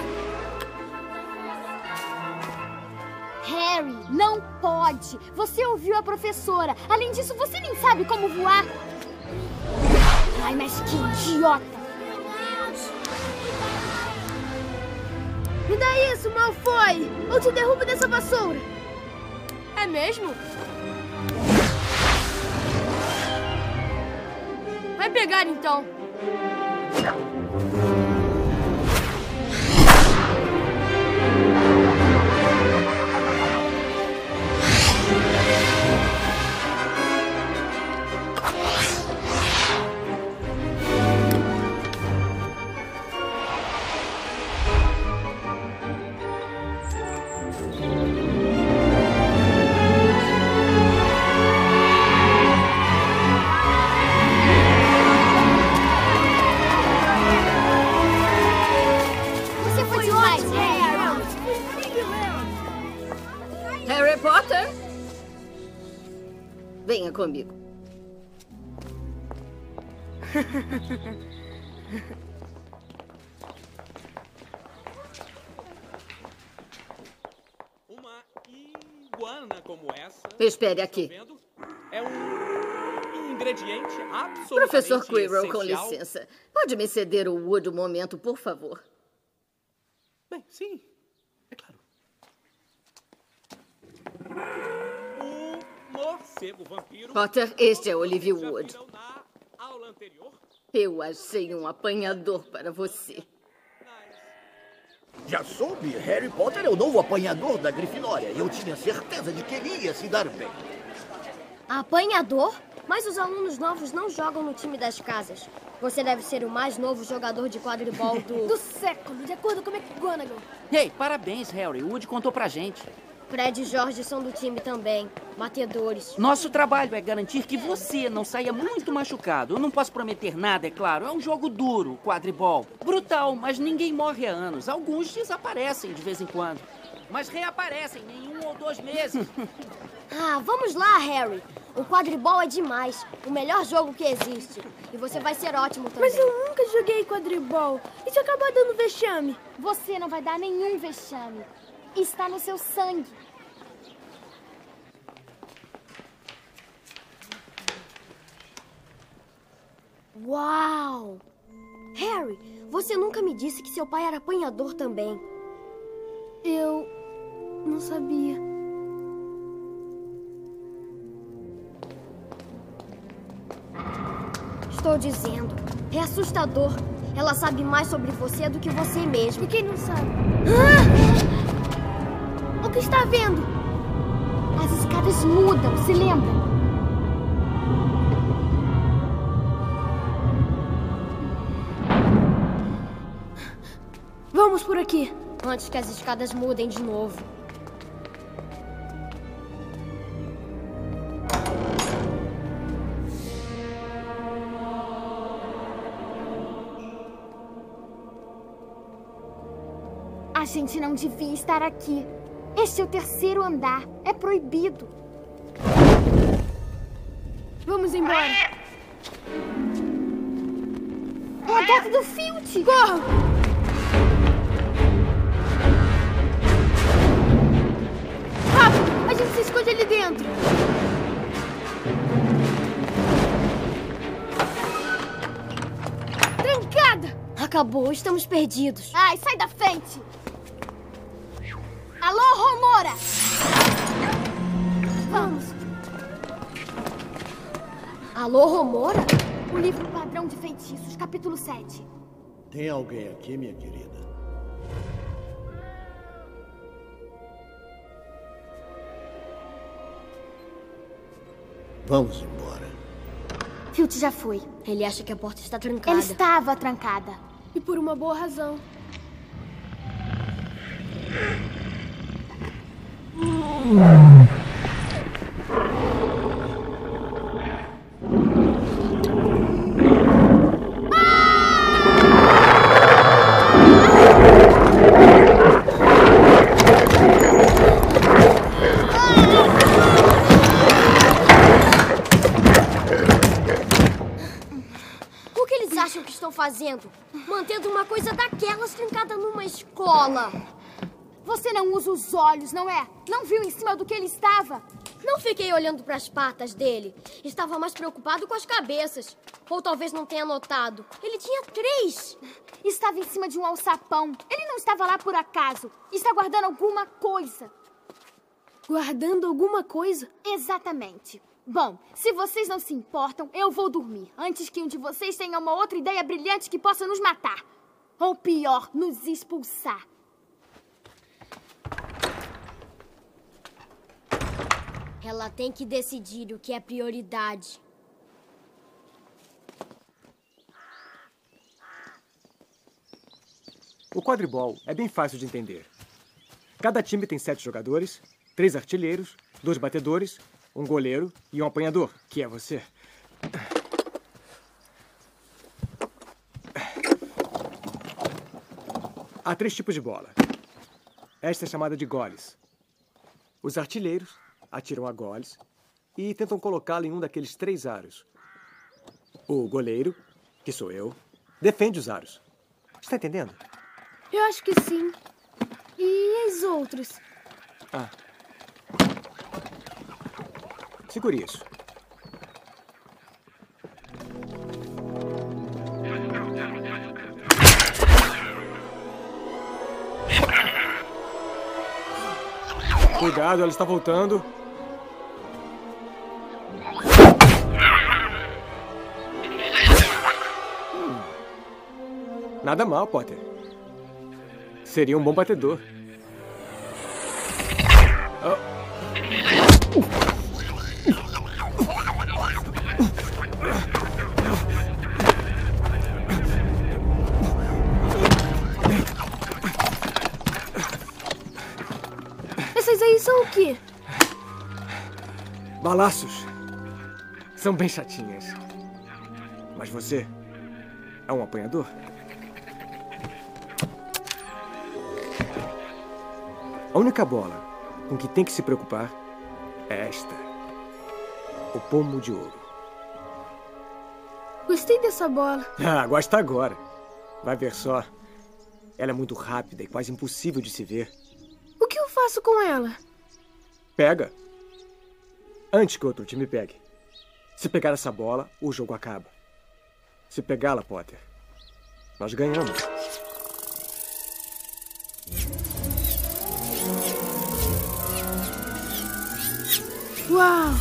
Harry, não pode. Você ouviu a professora. Além disso, você nem sabe como voar. Ai, mas que idiota. Me dá isso, Malfoy. Ou te derrubo dessa vassoura. É mesmo? Vai pegar então. Venha comigo. Iguana como essa. Espere aqui. É um ingrediente absolutamente Professor Quirrell, com licença. Pode me ceder o Wood um momento, por favor? Bem, sim. É claro. O morcego vampiro. Potter, este é Olivia Wood. Eu achei um apanhador para você. Já soube, Harry Potter é o novo apanhador da Grifinória. E eu tinha certeza de que ele ia se dar bem. Apanhador? Mas os alunos novos não jogam no time das casas. Você deve ser o mais novo jogador de quadribol do... Do século, de acordo com McGonagall. Ei, parabéns, Harry. O Woody contou pra gente. Fred e Jorge são do time também. Batedores. Nosso trabalho é garantir que você não saia muito machucado. Eu não posso prometer nada, é claro. É um jogo duro, quadribol. Brutal, mas ninguém morre há anos. Alguns desaparecem de vez em quando. Mas reaparecem em um ou dois meses. Ah, vamos lá, Harry. O quadribol é demais. O melhor jogo que existe. E você vai ser ótimo também. Mas eu nunca joguei quadribol. E se eu acabar dando vexame? Você não vai dar nenhum vexame. Está no seu sangue. Uau! Harry, você nunca me disse que seu pai era apanhador também. Eu não sabia. Estou dizendo. É assustador. Ela sabe mais sobre você do que você mesmo. E quem não sabe? Ah! O que está vendo? As escadas mudam, se lembra? Vamos por aqui. Antes que as escadas mudem de novo. A gente não devia estar aqui. Este é o terceiro andar. É proibido. Vamos embora. É a gata do Filt! Corram! A gente se esconde ali dentro. Trancada! Acabou, estamos perdidos. Ai, sai da frente! Alô, Romora! Vamos. Alô, Romora? O livro Padrão de Feitiços, capítulo 7. Tem alguém aqui, minha querida? Vamos embora. Filt já foi. Ele acha que a porta está trancada. Ela estava trancada. E por uma boa razão. O fazendo? Mantendo uma coisa daquelas trancada numa escola. Você não usa os olhos, não é? Não viu em cima do que ele estava? Não fiquei olhando para as patas dele. Estava mais preocupado com as cabeças. Ou talvez não tenha notado. Ele tinha três. Estava em cima de um alçapão. Ele não estava lá por acaso. Está guardando alguma coisa. Guardando alguma coisa? Exatamente. Bom, se vocês não se importam, eu vou dormir antes que um de vocês tenha uma outra ideia brilhante que possa nos matar. Ou pior, nos expulsar. Ela tem que decidir o que é prioridade. O quadribol é bem fácil de entender. Cada time tem sete jogadores, três artilheiros, dois batedores, um goleiro e um apanhador, que é você. Há três tipos de bola. Esta é chamada de goles. Os artilheiros atiram a goles e tentam colocá-la em um daqueles três aros. O goleiro, que sou eu, defende os aros. Está entendendo? Eu acho que sim. E as outras? Ah. Segure isso. Cuidado, ela está voltando. Nada mal, Potter. Seria um bom batedor. Oh. Balaços. São bem chatinhas. Mas você é um apanhador? A única bola com que tem que se preocupar é esta. O pomo de ouro. Gostei dessa bola. Ah, gosta agora. Vai ver só. Ela é muito rápida e quase impossível de se ver. O que eu faço com ela? Pega. Antes que outro time pegue. Se pegar essa bola, o jogo acaba. Se pegá-la, Potter, nós ganhamos. Uau!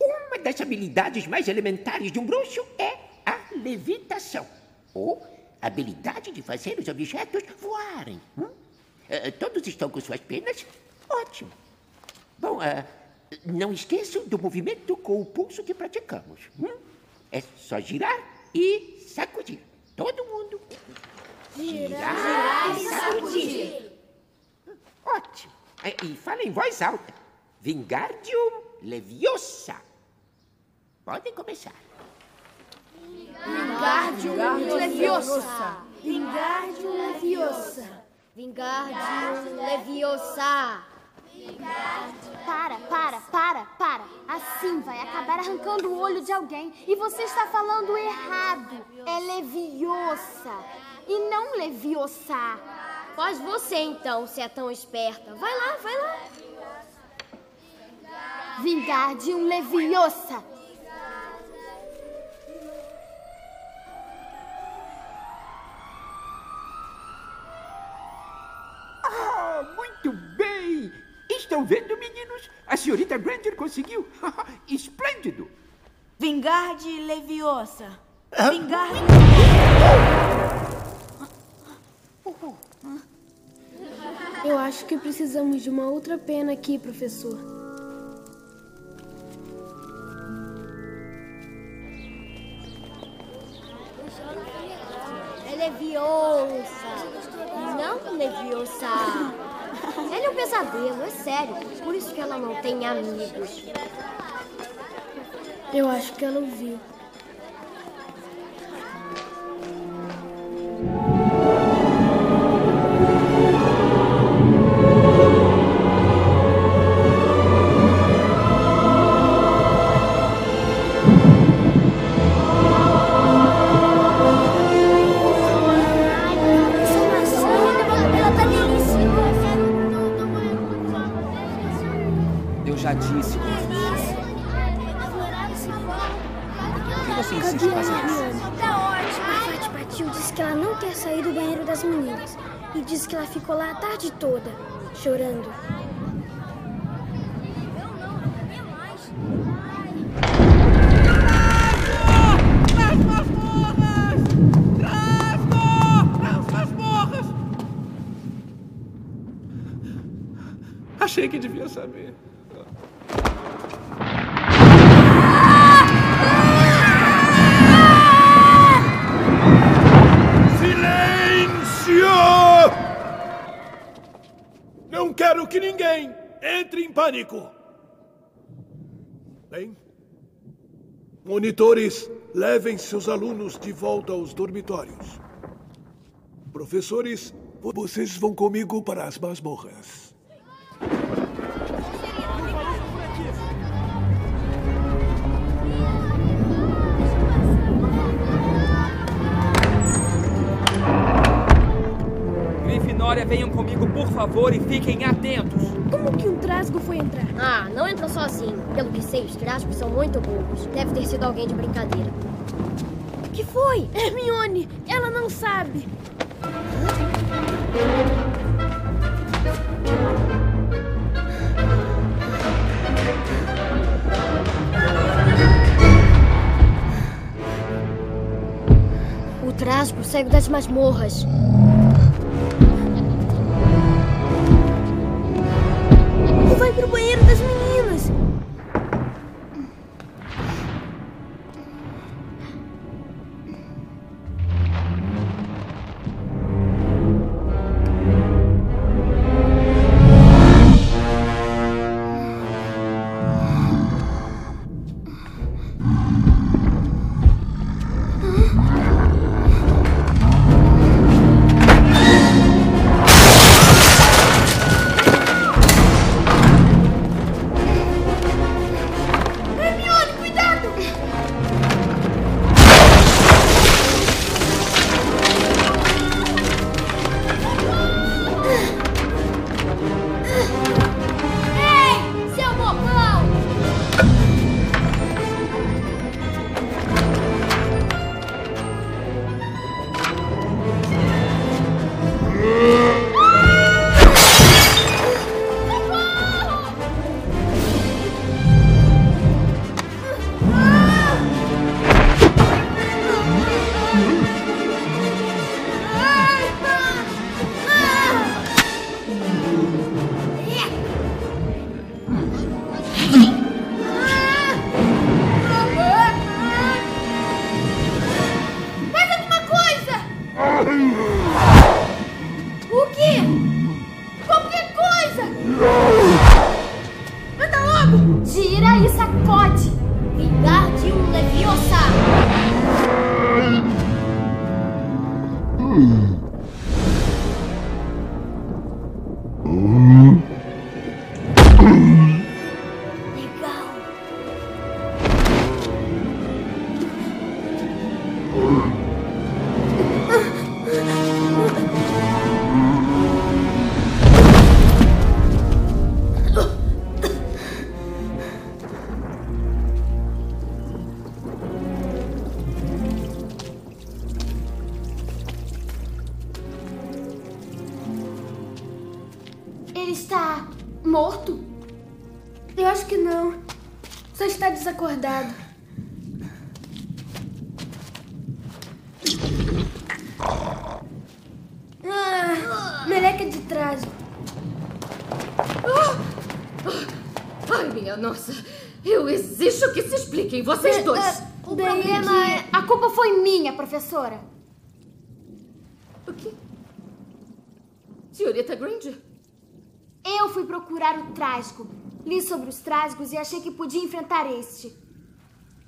Uma das habilidades mais elementares de um bruxo é a levitação. Ou a habilidade de fazer os objetos voarem. Hum? Eh, todos estão com suas penas? Ótimo. Bom, eh, não esqueçam do movimento com o pulso que praticamos. hum? É só girar e sacudir. Todo mundo. Girar e sacudir. Ótimo. É, E fala em voz alta. Vingardium Leviosa. Podem começar. Vingardium Leviosa. Vingardium Leviosa. Vingardium Leviosa. Para, para, para, para. Assim vai acabar arrancando o olho de alguém. E você está falando errado. É Leviosa. E não Leviosa. Faz você então, se é tão esperta. Vai lá, vai lá. Vingardium Leviosa. Ah, muito bem. Estão vendo, meninos? A senhorita Granger conseguiu. Esplêndido. Vingarde Leviosa. Vingarde. Eu acho que precisamos de uma outra pena aqui, professor. É Leviosa. Não Leviosa. Ela é um pesadelo, é sério. Por isso que ela não tem amigos. Eu acho que ela ouviu. Pânico. Bem, monitores, levem seus alunos de volta aos dormitórios. Professores, vocês vão comigo para as masmorras. Venham comigo, por favor, e fiquem atentos. Como que um trasgo foi entrar? Ah, não entrou sozinho. Pelo que sei, os trasgos são muito burros. Deve ter sido alguém de brincadeira. que foi? Hermione, ela não sabe. O trasgo saiu das masmorras. Vai pro banheiro das meninas. Tira e sacode! Vingar de um leviosa! Hum. Professora. O quê? Senhorita Granger? Eu fui procurar o trágico. Li sobre os trágicos e achei que podia enfrentar este.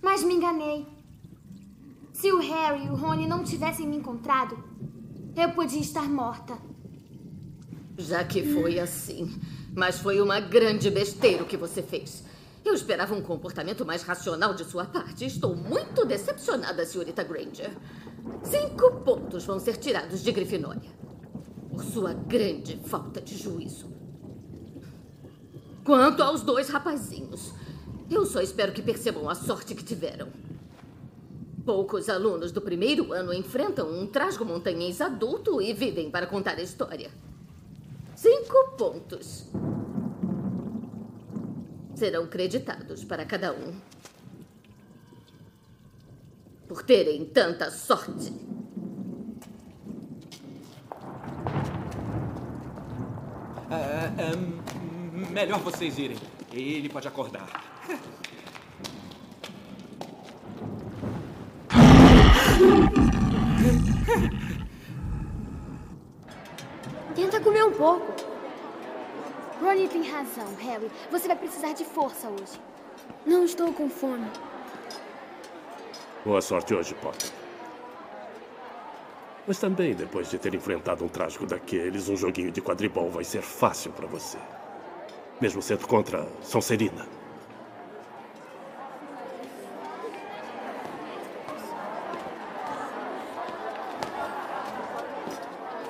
Mas me enganei. Se o Harry e o Rony não tivessem me encontrado, eu podia estar morta. Já que foi assim. Mas foi uma grande besteira o que você fez. Eu esperava um comportamento mais racional de sua parte. Estou muito decepcionada, senhorita Granger. Cinco pontos vão ser tirados de Grifinória. Por sua grande falta de juízo. Quanto aos dois rapazinhos, eu só espero que percebam a sorte que tiveram. Poucos alunos do primeiro ano enfrentam um trasgo montanhês adulto e vivem para contar a história. Cinco pontos. Serão creditados para cada um. Por terem tanta sorte. M- melhor vocês irem. Ele pode acordar. Tenta comer um pouco. Ronnie tem razão, Harry. Você vai precisar de força hoje. Não estou com fome. Boa sorte hoje, Potter. Mas também, depois de ter enfrentado um trágico daqueles, um joguinho de quadribol vai ser fácil para você. Mesmo sendo contra Sonserina.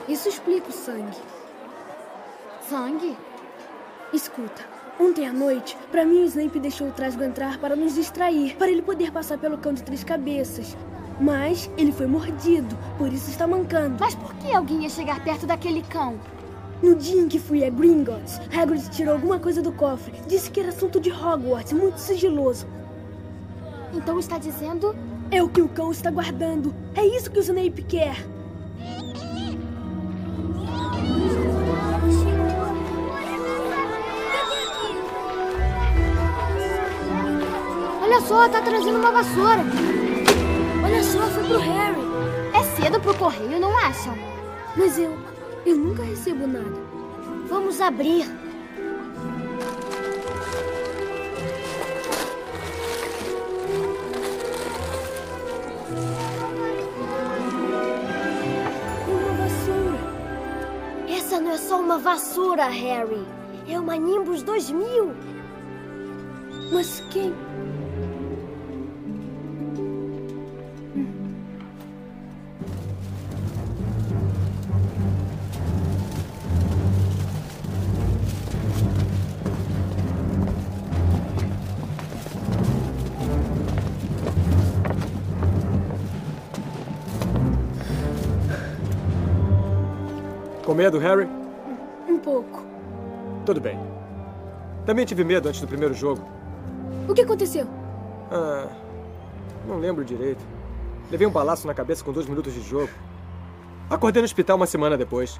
Isso explica o sangue. Sangue? Escuta, ontem à noite, pra mim o Snape deixou o Trasgo entrar para nos distrair, para ele poder passar pelo cão de três cabeças. Mas ele foi mordido, por isso está mancando. Mas por que alguém ia chegar perto daquele cão? No dia em que fui a Gringotts, Hagrid tirou alguma coisa do cofre. Disse que era assunto de Hogwarts, muito sigiloso. Então está dizendo... É o que o cão está guardando. É isso que o Snape quer. Olha só, tá trazendo uma vassoura. Olha só, foi pro Harry. É cedo pro correio, não acham? Mas eu... eu nunca recebo nada. Vamos abrir. Uma vassoura. Essa não é só uma vassoura, Harry. É uma Nimbus 2000. Mas quem... Com medo, Harry? Um pouco. Tudo bem. Também tive medo antes do primeiro jogo. O que aconteceu? Ah, não lembro direito. Levei um balaço na cabeça com dois minutos de jogo. Acordei no hospital uma semana depois.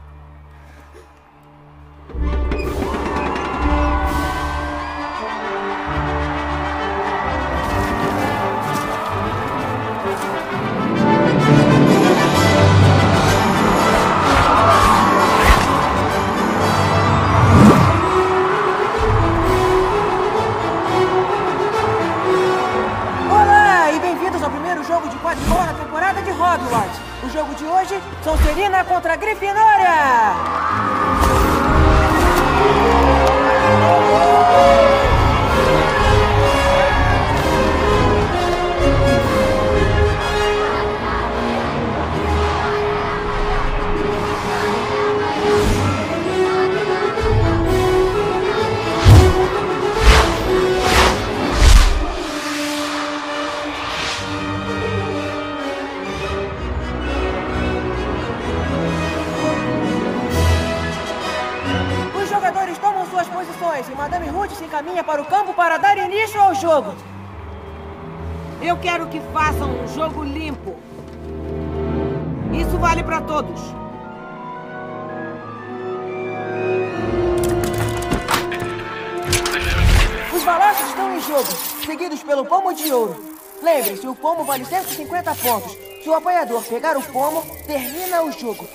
vale 150 pontos. Se o apanhador pegar o pomo, termina o jogo.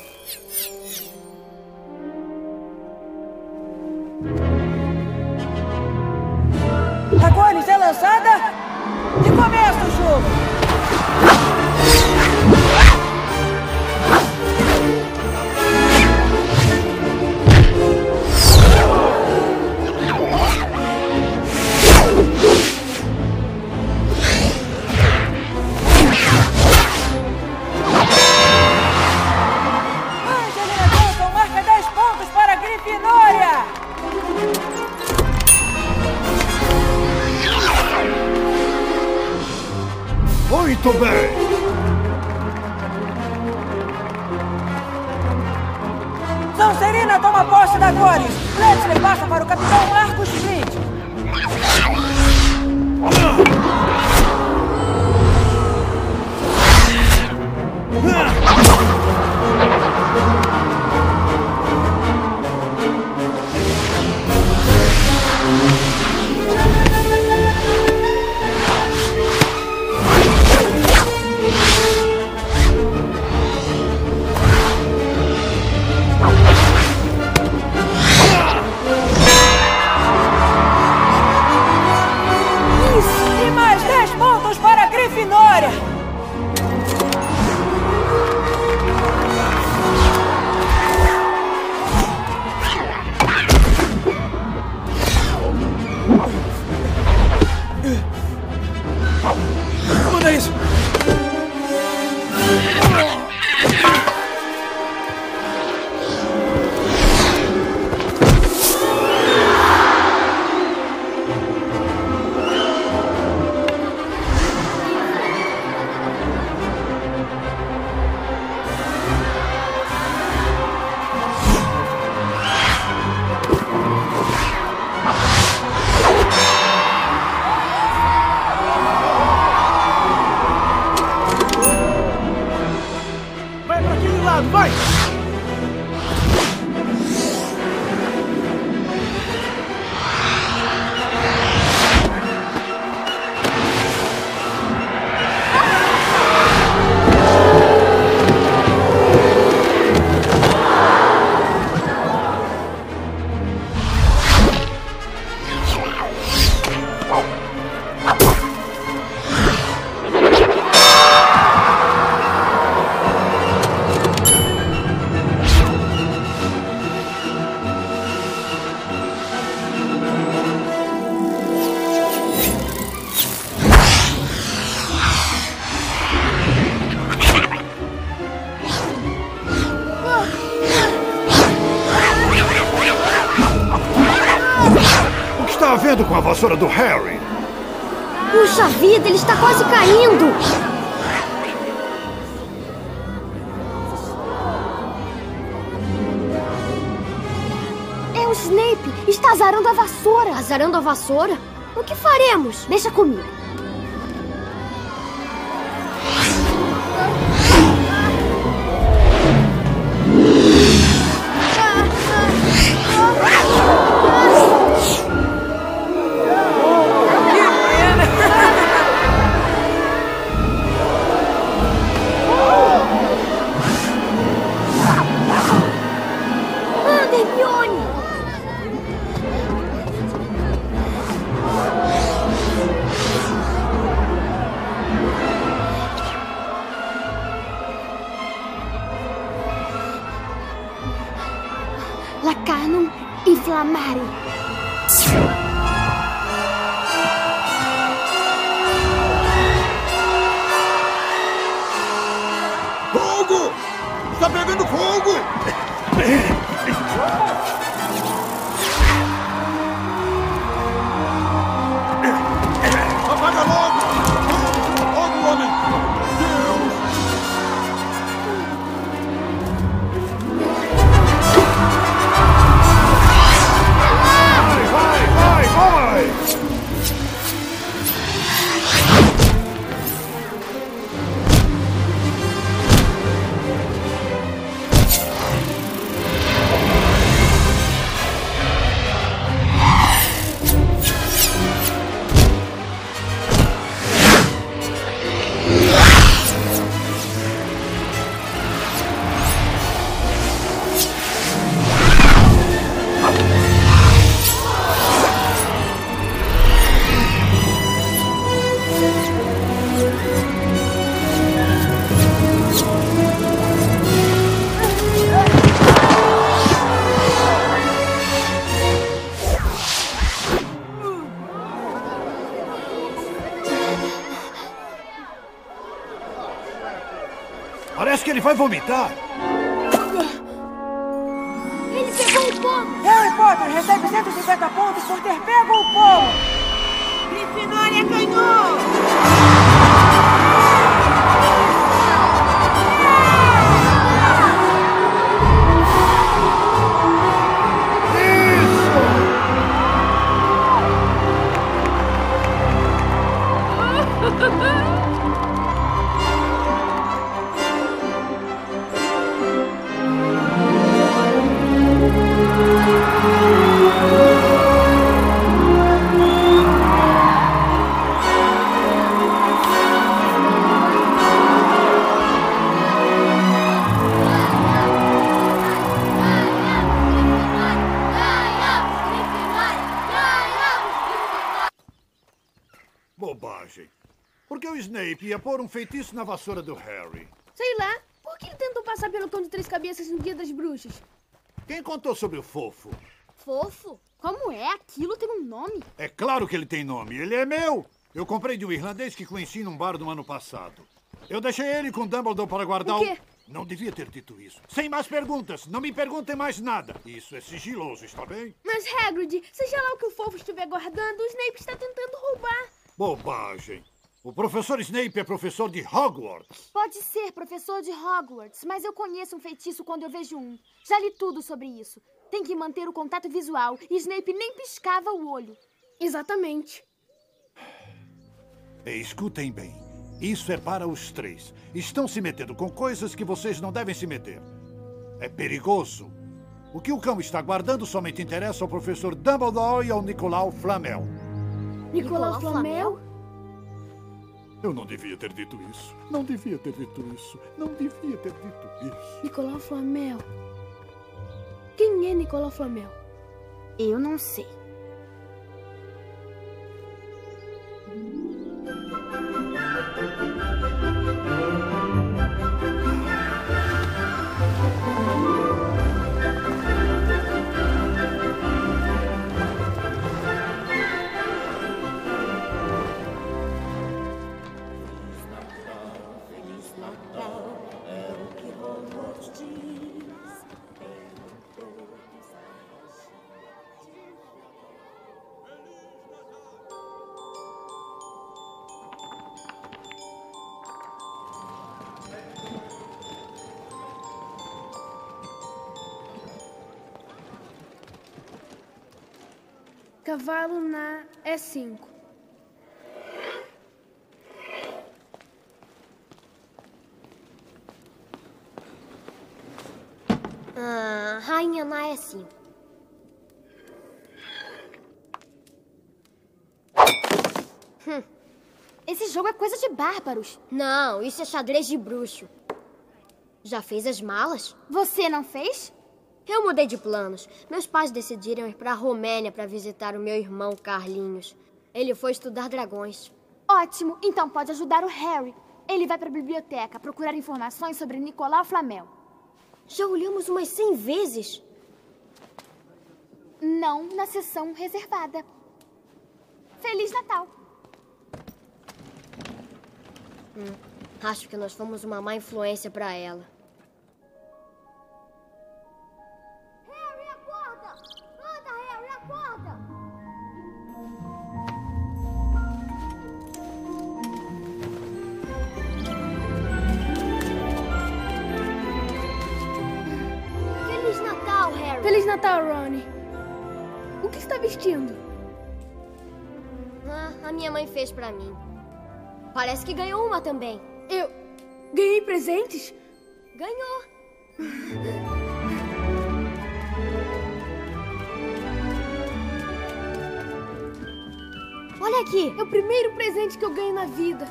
vassoura do Harry! Puxa vida, ele está quase caindo! É o Snape! Está azarando a vassoura! Azarando a vassoura? O que faremos? Deixa comigo! Ele vai vomitar. Feitiço na vassoura do Harry? Sei lá, por que ele tentou passar pelo cão de três cabeças no Dia das Bruxas? Quem contou sobre o fofo? Fofo? Como é? Aquilo tem um nome? É claro que ele tem nome. Ele é meu. Eu comprei de um irlandês que conheci num bar no ano passado. Eu deixei ele com Dumbledore para guardar O quê? Não devia ter dito isso. Sem mais perguntas. Não me perguntem mais nada. Isso é sigiloso, está bem? Mas Hagrid, seja lá o que o fofo estiver guardando, o Snape está tentando roubar. Bobagem. O professor Snape é professor de Hogwarts. Pode ser professor de Hogwarts, mas eu conheço um feitiço quando eu vejo um. Já li tudo sobre isso. Tem que manter o contato visual e Snape nem piscava o olho. Exatamente. E escutem bem. Isso é para os três. Estão se metendo com coisas que vocês não devem se meter. É perigoso. O que o cão está guardando somente interessa ao professor Dumbledore e ao Nicolau Flamel. Nicolau Flamel? Eu não devia ter dito isso. Não devia ter dito isso. Não devia ter dito isso. Nicolau Flamel. Quem é Nicolau Flamel? Eu não sei. Cavalo na E5. Ah, rainha na S5. Hum. Esse jogo é coisa de bárbaros. Não, isso é xadrez de bruxo. Já fez as malas? Você não fez? Eu mudei de planos. Meus pais decidiram ir para a Romênia para visitar o meu irmão Carlinhos. Ele foi estudar dragões. Ótimo, então pode ajudar o Harry. Ele vai para a biblioteca procurar informações sobre Nicolau Flamel. Já olhamos umas cem vezes. não na sessão reservada. Feliz Natal! Hum, acho que nós fomos uma má influência pra ela. Natal, Ronnie. O que está vestindo? Ah, a minha mãe fez pra mim. Parece que ganhou uma também. Eu ganhei presentes? Ganhou. Olha aqui, é o primeiro presente que eu ganho na vida.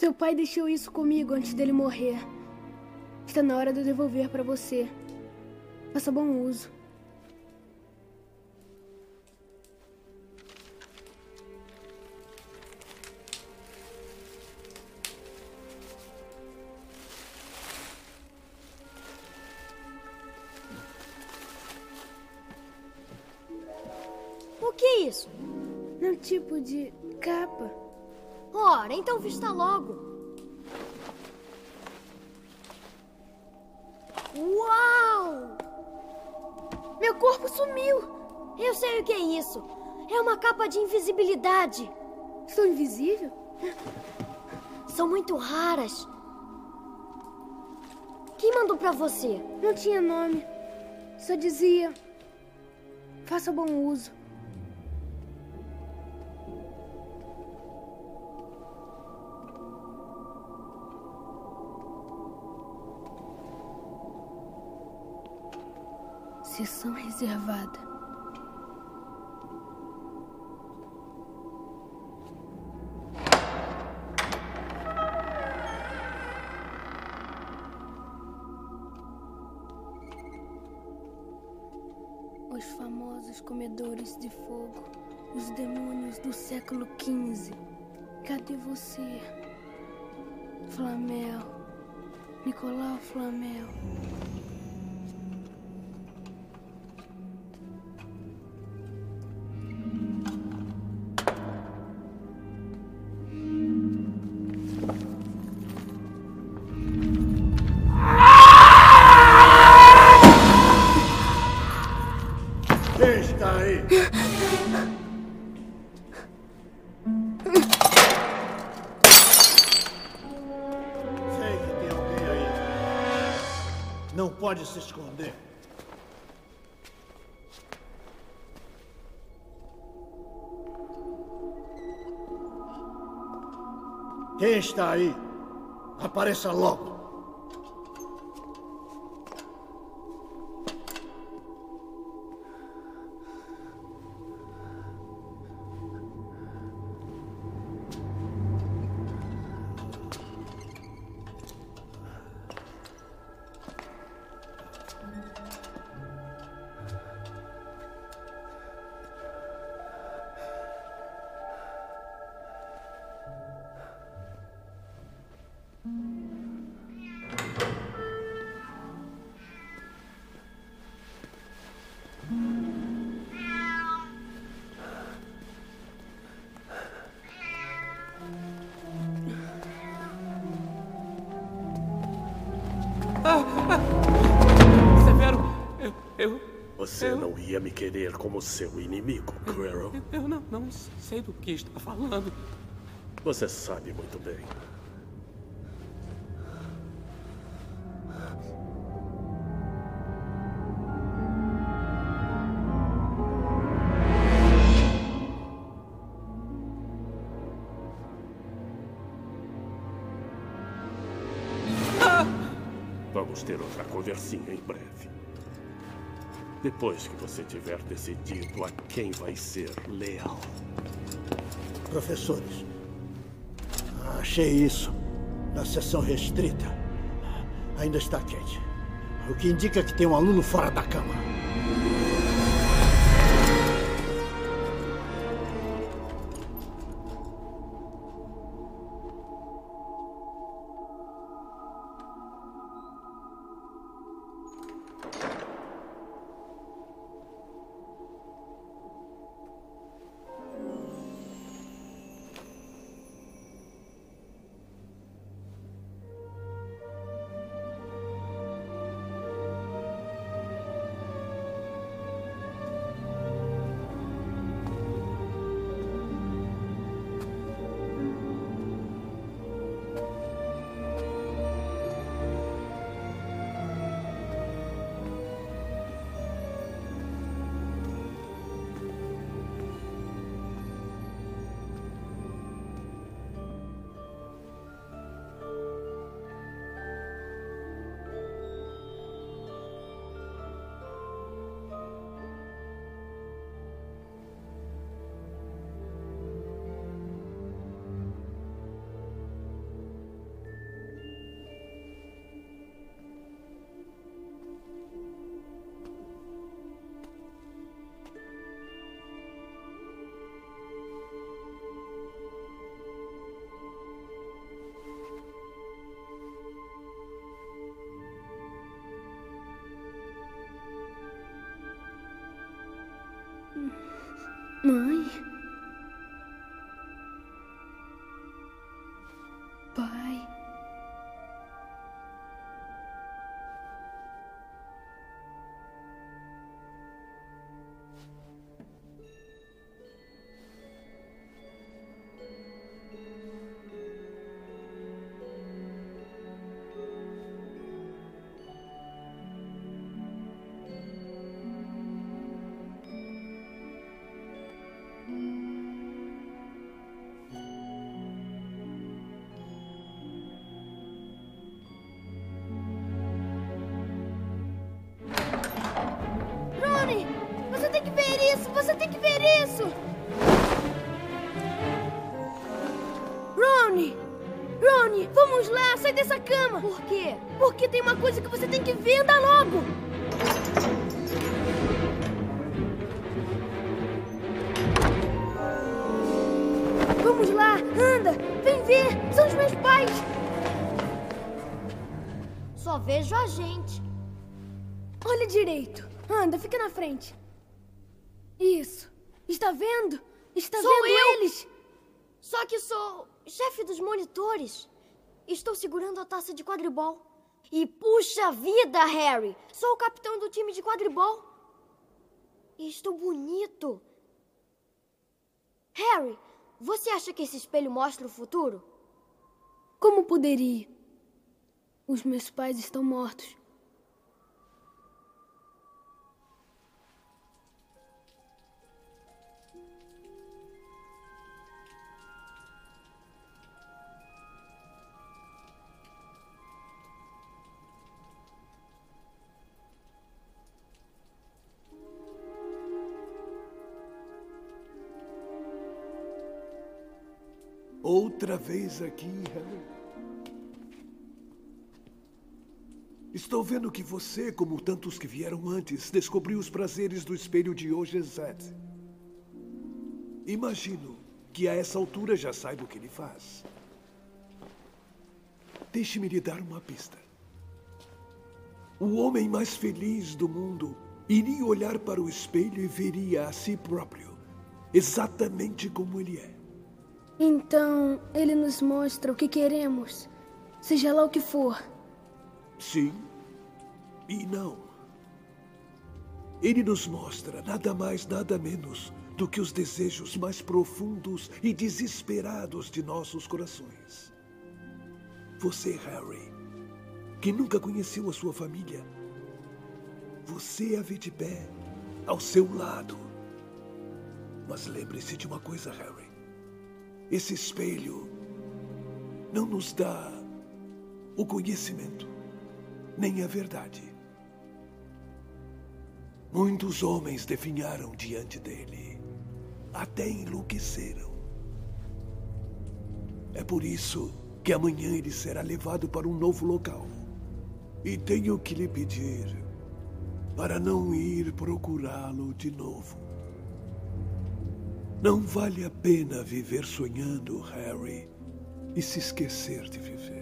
Seu pai deixou isso comigo antes dele morrer. Está na hora de eu devolver para você. Faça bom uso. O que é isso? É um tipo de capa. Ora, então vista logo. Uau! Meu corpo sumiu! Eu sei o que é isso. É uma capa de invisibilidade. Sou invisível? São muito raras. Quem mandou pra você? Não tinha nome. Só dizia. Faça bom uso. Sessão reservada. Os famosos comedores de fogo, os demônios do século XV. Cadê você? Flamel. Nicolau Flamel. Se esconder. Quem está aí? Apareça logo. Você eu- não ia me querer como seu inimigo, Quirrell. Eu não, não sei do que está falando. Você sabe muito bem. Vamos ter outra conversinha. Depois que você tiver decidido a quem vai ser leal. Professores, achei isso na sessão restrita. Ainda está quente. O que indica que tem um aluno fora da cama. Você tem que ver isso! Ronnie! Ronnie, vamos lá, sai dessa cama! Por quê? Porque tem uma coisa que você tem que ver, anda logo! Vamos lá, anda! Vem ver! São os meus pais! Só vejo a gente. Olha direito. Anda, fica na frente. Isso. Está vendo? Está Sou vendo eu. eles? Só que sou dos monitores. Estou segurando a taça de quadribol. E puxa vida, Harry! Sou o capitão do time de quadribol. E estou bonito. Harry, você acha que esse espelho mostra o futuro? Como poderia? Os meus pais estão mortos. Outra vez aqui, Harry. Estou vendo que você, como tantos que vieram antes, descobriu os prazeres do espelho de hoje, Zed. Imagino que a essa altura já saiba o que ele faz. Deixe-me lhe dar uma pista. O homem mais feliz do mundo iria olhar para o espelho e veria a si próprio, exatamente como ele é. Então, ele nos mostra o que queremos, seja lá o que for. Sim e não. Ele nos mostra nada mais, nada menos do que os desejos mais profundos e desesperados de nossos corações. Você, Harry, que nunca conheceu a sua família, você a vê de pé, ao seu lado. Mas lembre-se de uma coisa, Harry. Esse espelho não nos dá o conhecimento, nem a verdade. Muitos homens definharam diante dele, até enlouqueceram. É por isso que amanhã ele será levado para um novo local. E tenho que lhe pedir para não ir procurá-lo de novo. Não vale a pena viver sonhando, Harry, e se esquecer de viver.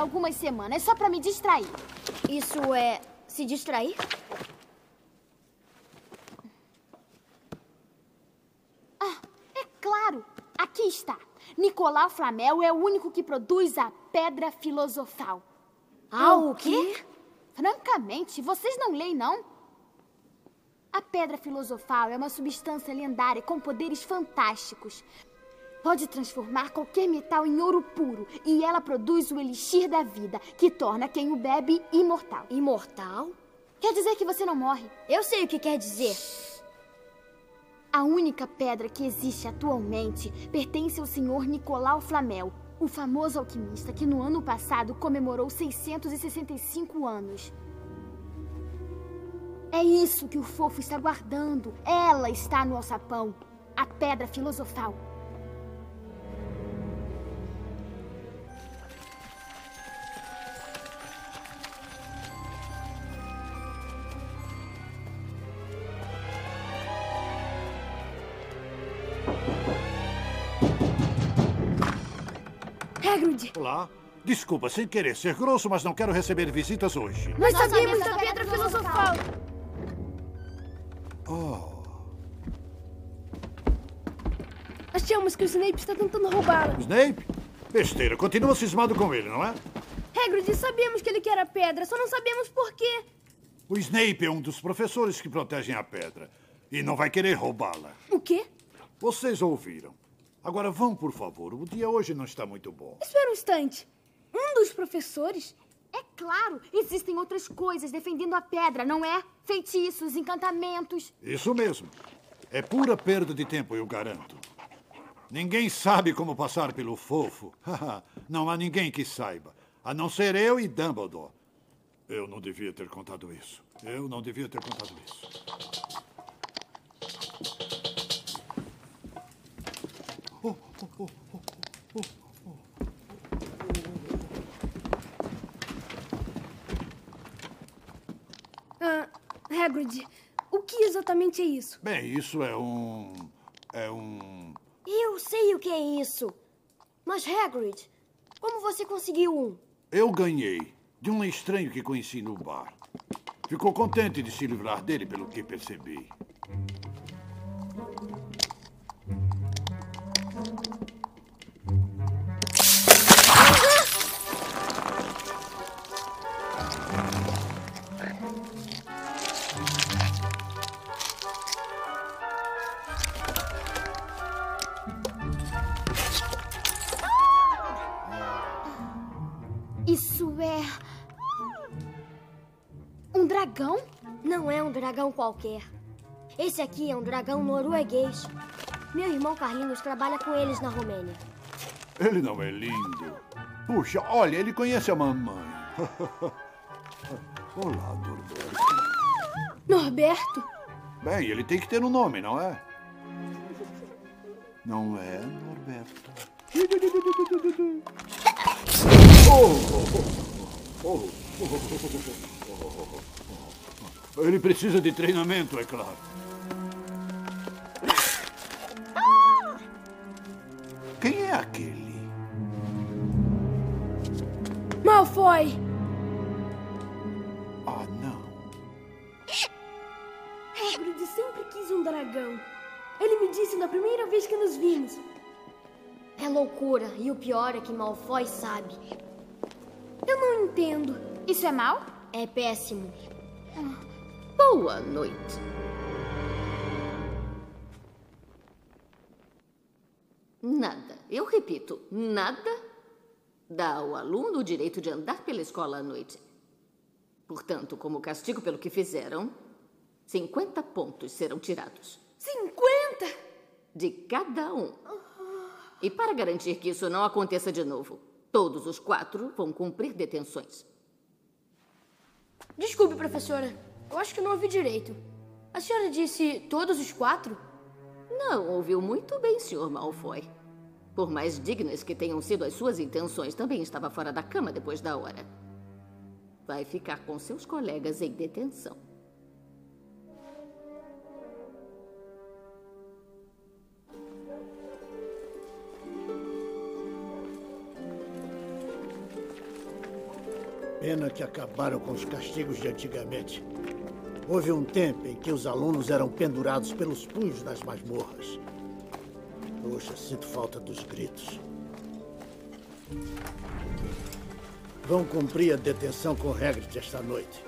Algumas semanas só pra me distrair. Isso é se distrair? Ah, é claro! Aqui está. Nicolau Flamel é o único que produz a Pedra Filosofal. Ah, o quê? Francamente, vocês não leem, não? A pedra filosofal é uma substância lendária com poderes fantásticos. Pode transformar qualquer metal em ouro puro e ela produz o elixir da vida, que torna quem o bebe imortal. Imortal? Quer dizer que você não morre. Eu sei o que quer dizer. A única pedra que existe atualmente pertence ao senhor Nicolau Flamel, o famoso alquimista que no ano passado comemorou 665 anos. É isso que o fofo está guardando. Ela está no alçapão. A pedra filosofal. Olá. Desculpa, sem querer ser grosso, mas não quero receber visitas hoje. Nós sabemos da pedra filosofal! Oh, Achamos que o Snape está tentando roubá-la. Snape? Besteira, continua cismado com ele, não é? Hagrid, sabíamos que ele quer a pedra, só não sabemos por quê. O Snape é um dos professores que protegem a pedra. E não vai querer roubá-la. O quê? Vocês ouviram. Agora vão, por favor. O dia hoje não está muito bom. Espera um instante. Um dos professores? É claro, existem outras coisas defendendo a pedra, não é? Feitiços, encantamentos. Isso mesmo. É pura perda de tempo, eu garanto. Ninguém sabe como passar pelo fofo. não há ninguém que saiba. A não ser eu e Dumbledore. Eu não devia ter contado isso. Eu não devia ter contado isso. Oh, oh, oh, oh, oh, oh. Ah, Hagrid, o que exatamente é isso? Bem, isso é um. É um. Eu sei o que é isso. Mas, Hagrid, como você conseguiu um? Eu ganhei de um estranho que conheci no bar. Ficou contente de se livrar dele, pelo que percebi. Dragão qualquer. Esse aqui é um dragão norueguês. Meu irmão Carlinhos trabalha com eles na Romênia. Ele não é lindo. Puxa, olha, ele conhece a mamãe. Olá, Norberto. Norberto? Bem, ele tem que ter um nome, não é? Não é, Norberto? Oh, oh, oh, Ele precisa de treinamento, é claro. Quem é aquele? Malfoy! Ah, não. Hagrid sempre quis um dragão. Ele me disse na primeira vez que nos vimos. É loucura. E o pior é que Malfoy sabe. Eu não entendo. Isso é mal? É péssimo. Boa noite. Nada, eu repito, nada dá ao aluno o direito de andar pela escola à noite. Portanto, como castigo pelo que fizeram, 50 pontos serão tirados. 50? De cada um. E para garantir que isso não aconteça de novo, todos os quatro vão cumprir detenções. Desculpe, professora. Eu acho que não ouvi direito. A senhora disse todos os quatro? Não ouviu muito bem, Sr. Malfoy. Por mais dignas que tenham sido as suas intenções, também estava fora da cama depois da hora. Vai ficar com seus colegas em detenção. Pena que acabaram com os castigos de antigamente. Houve um tempo em que os alunos eram pendurados pelos punhos nas masmorras. Poxa, sinto falta dos gritos. Vão cumprir a detenção com Hagrid esta noite.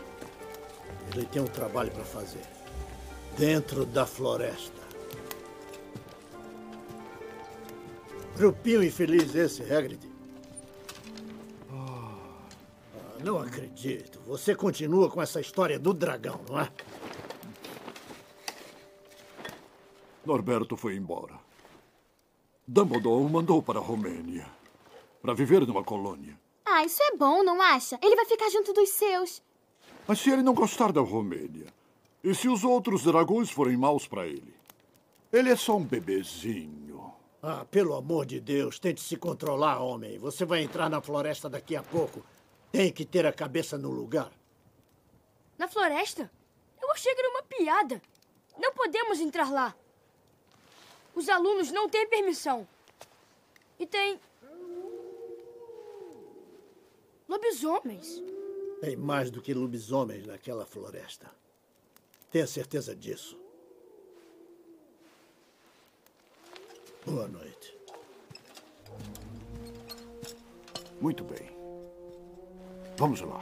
Ele tem um trabalho para fazer. Dentro da floresta. Grupinho infeliz esse, Hagrid. Não acredito. Você continua com essa história do dragão, não é? Norberto foi embora. Dumbledore o mandou para a Romênia. Para viver numa colônia. Ah, isso é bom, não acha? Ele vai ficar junto dos seus. Mas se ele não gostar da Romênia? E se os outros dragões forem maus para ele? Ele é só um bebezinho. Ah, pelo amor de Deus, tente se controlar, homem. Você vai entrar na floresta daqui a pouco. Tem que ter a cabeça no lugar. Na floresta? Eu achei que era uma piada. Não podemos entrar lá. Os alunos não têm permissão. E tem. lobisomens. Tem mais do que lobisomens naquela floresta. Tenha certeza disso. Boa noite. Muito bem. 碰什么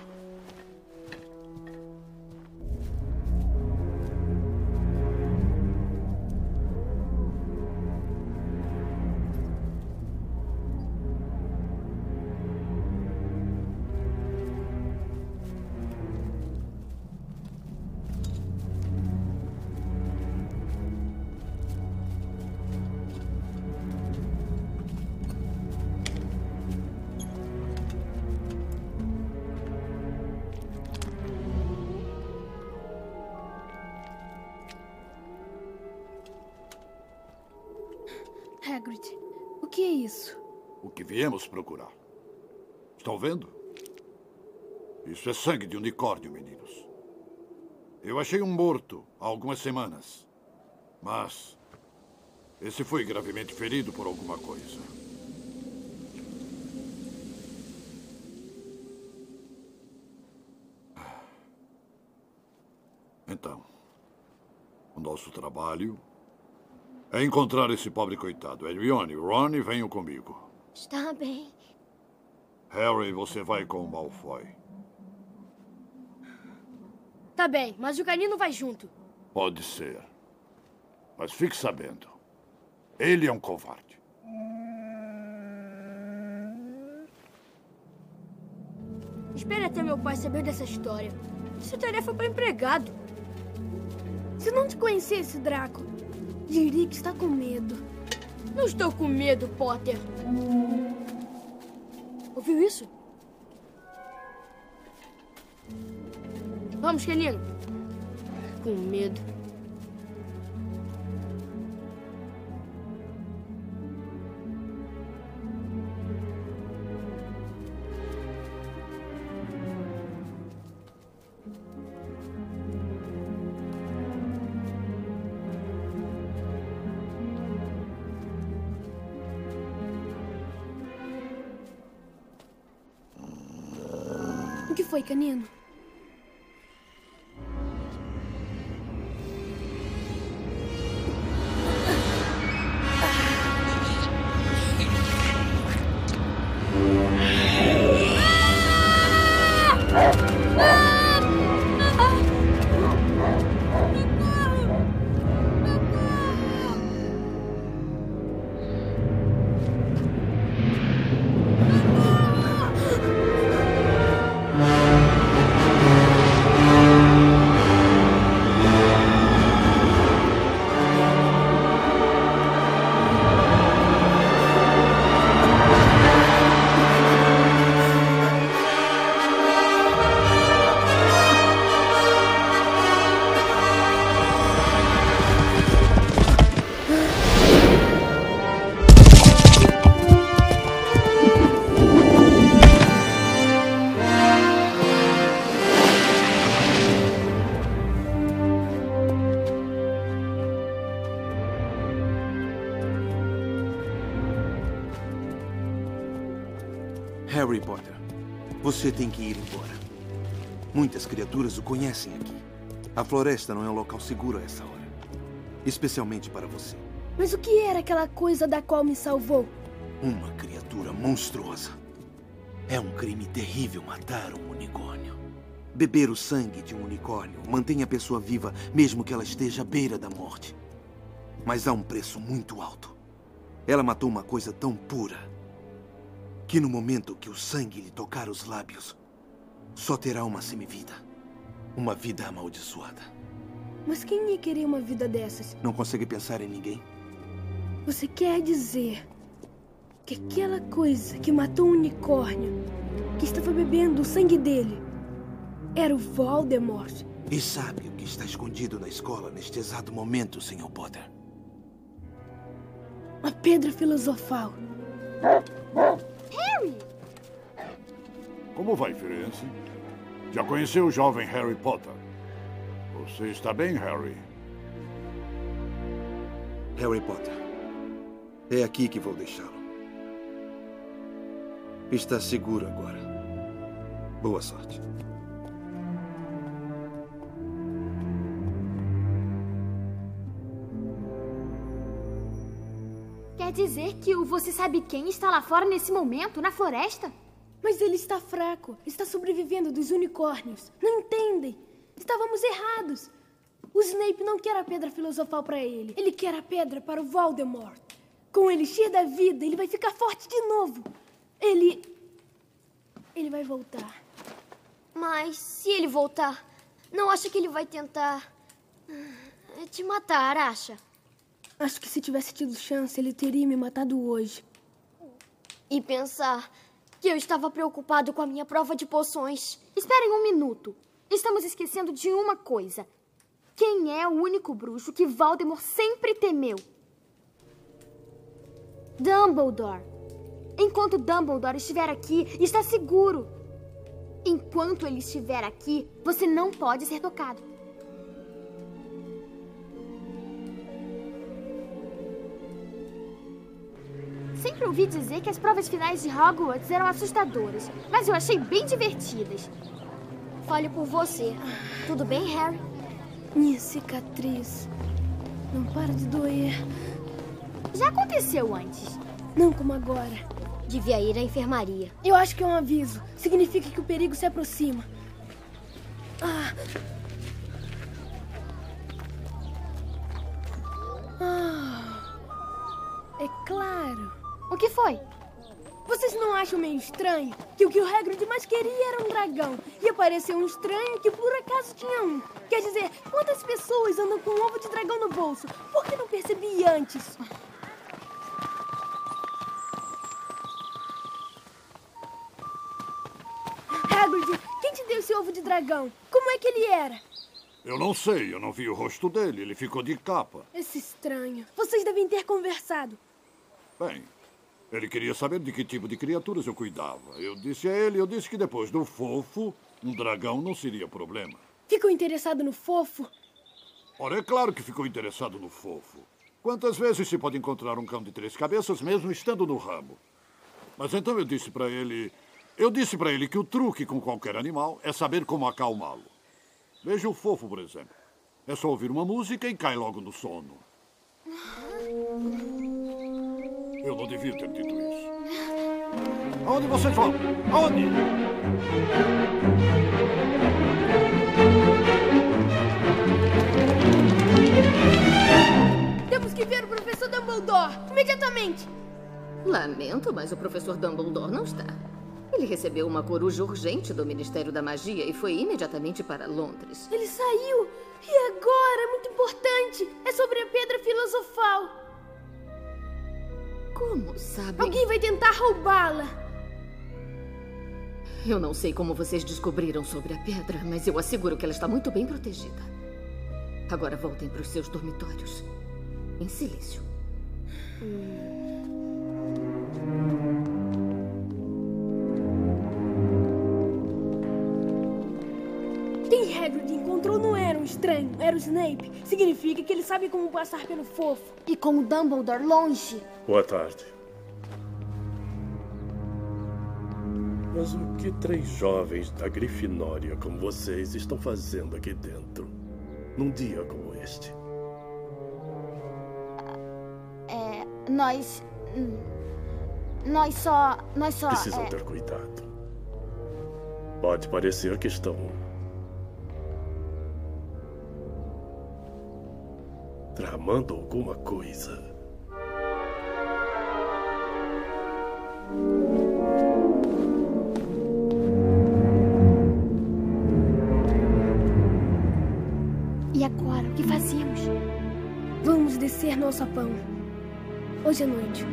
O que viemos procurar. Estão vendo? Isso é sangue de unicórnio, meninos. Eu achei um morto há algumas semanas. Mas esse foi gravemente ferido por alguma coisa. Então, o nosso trabalho é encontrar esse pobre coitado. Hermione, Ron, venham comigo. Está bem. Harry, você vai com o Malfoy. Tá bem, mas o canino vai junto. Pode ser. Mas fique sabendo. Ele é um covarde. Espere até meu pai saber dessa história. Isso é tarefa para empregado. Se não te conhecesse, Draco, diria que está com medo. Não estou com medo, Potter. Ouviu isso? Vamos, canino. Com medo. O você tem que ir embora. Muitas criaturas o conhecem aqui. A floresta não é um local seguro a essa hora. Especialmente para você. Mas o que era aquela coisa da qual me salvou? Uma criatura monstruosa. É um crime terrível matar um unicórnio. Beber o sangue de um unicórnio mantém a pessoa viva mesmo que ela esteja à beira da morte. Mas há um preço muito alto. Ela matou uma coisa tão pura que no momento que o sangue lhe tocar os lábios, só terá uma semivida. Uma vida amaldiçoada. Mas quem ia querer uma vida dessas? Não consegue pensar em ninguém? Você quer dizer que aquela coisa que matou o unicórnio, que estava bebendo o sangue dele, era o Voldemort? E sabe o que está escondido na escola neste exato momento, Sr. Potter? A pedra filosofal. Harry! Como vai, Firenze? Já conheceu o jovem Harry Potter? Você está bem, Harry? Harry Potter. É aqui que vou deixá-lo. Está seguro agora. Boa sorte. Quer dizer que o você sabe quem está lá fora nesse momento, na floresta? Mas ele está fraco. Está sobrevivendo dos unicórnios. Não entendem? Estávamos errados. O Snape não quer a pedra filosofal para ele. Ele quer a pedra para o Voldemort. Com o elixir da vida, ele vai ficar forte de novo. Ele. Ele vai voltar. Mas se ele voltar, não acha que ele vai tentar. te matar, acha? Acho que se tivesse tido chance, ele teria me matado hoje. E pensar que eu estava preocupado com a minha prova de poções. Esperem um minuto. Estamos esquecendo de uma coisa. Quem é o único bruxo que Voldemort sempre temeu? Dumbledore. Enquanto Dumbledore estiver aqui, está seguro. Enquanto ele estiver aqui, você não pode ser tocado. Sempre ouvi dizer que as provas finais de Hogwarts eram assustadoras, mas eu achei bem divertidas. Fale por você. Tudo bem, Harry? Minha cicatriz. Não para de doer. Já aconteceu antes. Não como agora. Devia ir à enfermaria. Eu acho que é um aviso. Significa que o perigo se aproxima. Ah. Ah. É claro. O que foi? Vocês não acham meio estranho que o que o Hagrid mais queria era um dragão e apareceu um estranho que por acaso tinha um? Quer dizer, quantas pessoas andam com um ovo de dragão no bolso? Por que não percebi antes? Hagrid, quem te deu esse ovo de dragão? Como é que ele era? Eu não sei, eu não vi o rosto dele. Ele ficou de capa. Esse estranho. Vocês devem ter conversado. Bem, ele queria saber de que tipo de criaturas eu cuidava. Eu disse a ele, eu disse que depois do fofo, um dragão não seria problema. Ficou interessado no fofo? Ora, é claro que ficou interessado no fofo. Quantas vezes se pode encontrar um cão de três cabeças mesmo estando no ramo? Mas então eu disse para ele, eu disse para ele que o truque com qualquer animal é saber como acalmá-lo. Veja o fofo, por exemplo. É só ouvir uma música e cai logo no sono. Eu não devia ter dito isso. Aonde vocês vão? Aonde? Temos que ver o professor Dumbledore! Imediatamente! Lamento, mas o professor Dumbledore não está. Ele recebeu uma coruja urgente do Ministério da Magia e foi imediatamente para Londres. Ele saiu! E agora? É muito importante! É sobre a pedra filosofal! Como sabe? Alguém vai tentar roubá-la! Eu não sei como vocês descobriram sobre a pedra, mas eu asseguro que ela está muito bem protegida. Agora voltem para os seus dormitórios. Em silêncio. Quem Hagrid encontrou não era um estranho, era o Snape. Significa que ele sabe como passar pelo fofo. E com o Dumbledore longe. Boa tarde. Mas o que três jovens da Grifinória como vocês estão fazendo aqui dentro? Num dia como este? É. Nós. hum, Nós só. Nós só. Precisam é, ter cuidado. Pode parecer que estão Tramando alguma coisa. E agora, o que fazemos? Vamos descer no alçapão. Hoje à noite.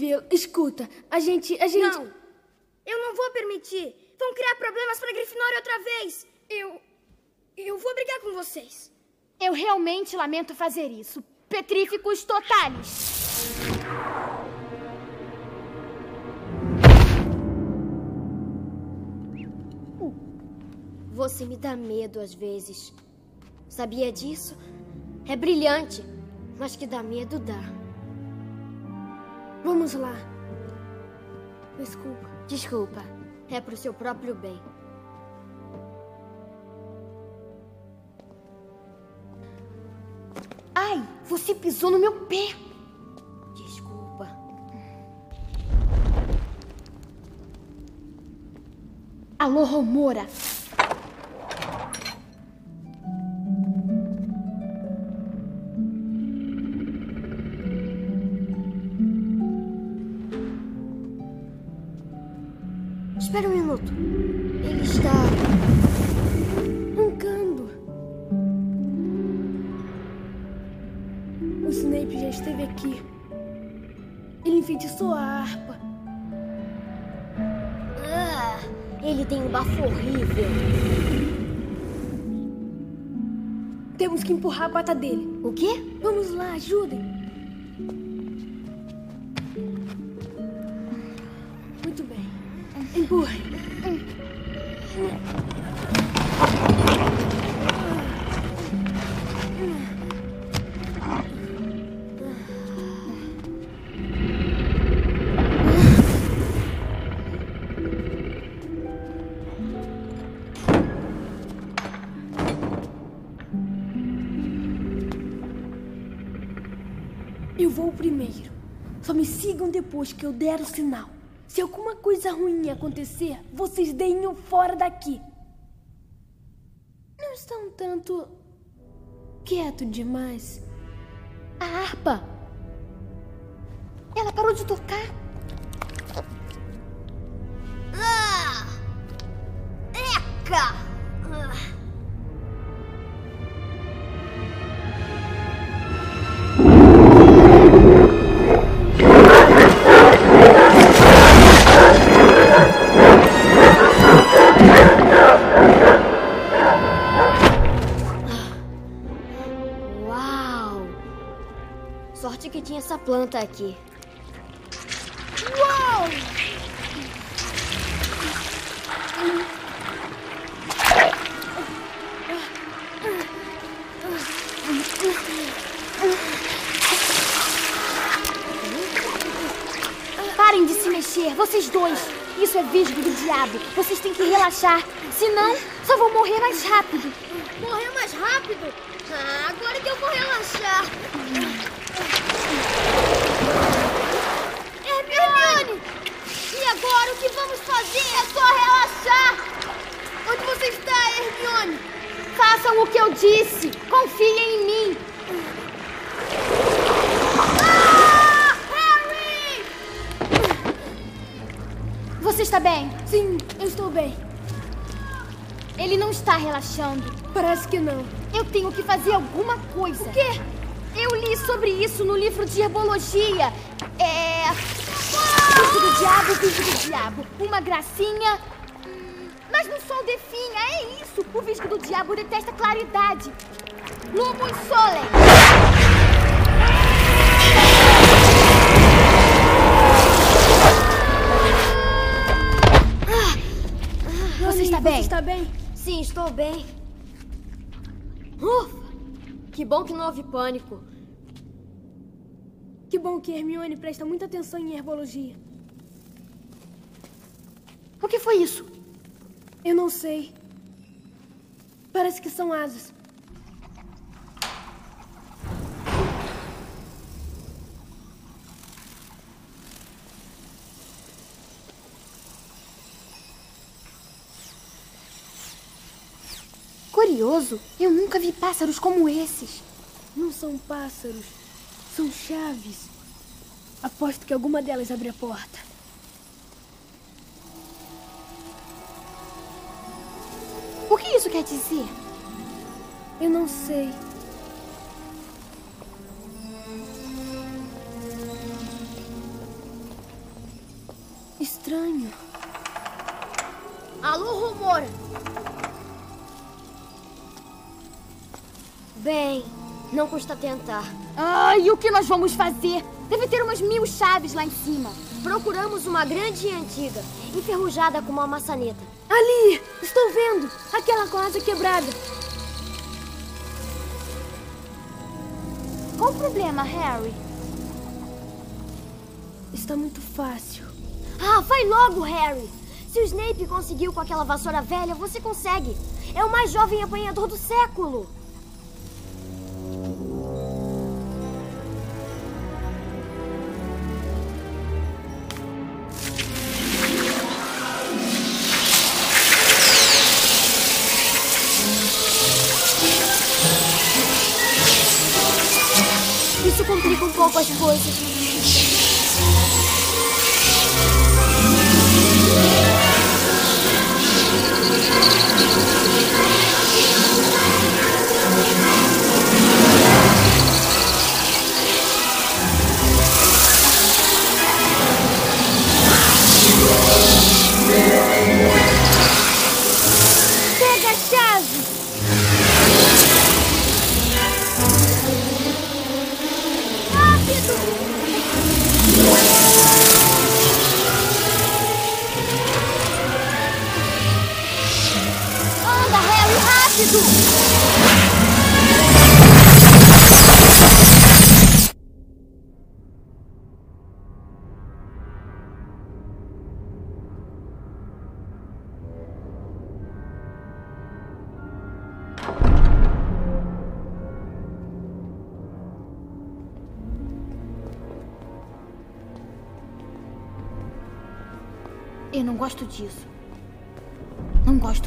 Neville, escuta. A gente. A gente. Não! Eu não vou permitir! Vão criar problemas pra Grifinória outra vez! Eu. Eu vou brigar com vocês! Eu realmente lamento fazer isso. Petríficos totais. Você me dá medo às vezes. Sabia disso? É brilhante, mas que dá medo dá. Vamos lá. Desculpa. Desculpa. É pro seu próprio bem. Ai, você pisou no meu pé. Desculpa. Alô, Romora. Empurrar a pata dele. O quê? Vamos lá, ajudem. Depois que eu der o sinal. Se alguma coisa ruim acontecer, vocês deem-o fora daqui. Não está um tanto quieto demais. Aqui. Que não. Eu tenho que fazer alguma coisa. O quê? Eu li sobre isso no livro de herbologia. É. Bicho do diabo, bicho do diabo. Uma gracinha. Hum, Mas no sol definha, é isso. O visco do diabo detesta claridade. Lumus Sole. Você está bem? Você está bem? Sim, estou bem. Que bom que não houve pânico. Que bom que Hermione presta muita atenção em herbologia. O que foi isso? Eu não sei. Parece que são asas. Curioso, eu nunca vi pássaros como esses. Não são pássaros, são chaves. Aposto que alguma delas abre a porta. O que isso quer dizer? Eu não sei. Estranho. Alô, rumor! Bem, não custa tentar. Ai, o que nós vamos fazer? Deve ter umas mil chaves lá em cima. Procuramos uma grande e antiga, enferrujada com uma maçaneta. Ali! Estou vendo! Aquela com asa quebrada. Qual o problema, Harry? Está muito fácil. Ah, vai logo, Harry! Se o Snape conseguiu com aquela vassoura velha, você consegue. É o mais jovem apanhador do século.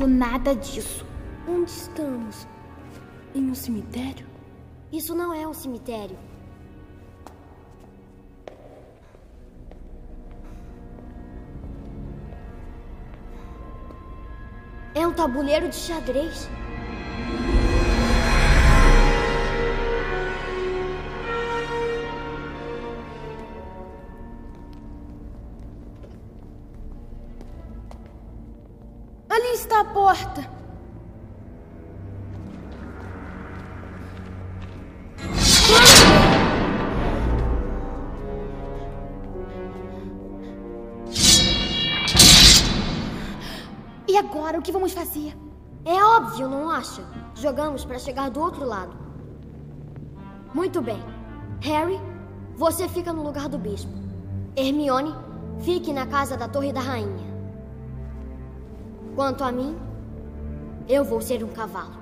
Nada disso. Onde estamos? Em um cemitério? Isso não é um cemitério. É um tabuleiro de xadrez. Ali está a porta. E agora, o que vamos fazer? É óbvio, não acha? Jogamos para chegar do outro lado. Muito bem. Harry, você fica no lugar do bispo. Hermione, fique na casa da Torre da Rainha. Quanto a mim, eu vou ser um cavalo.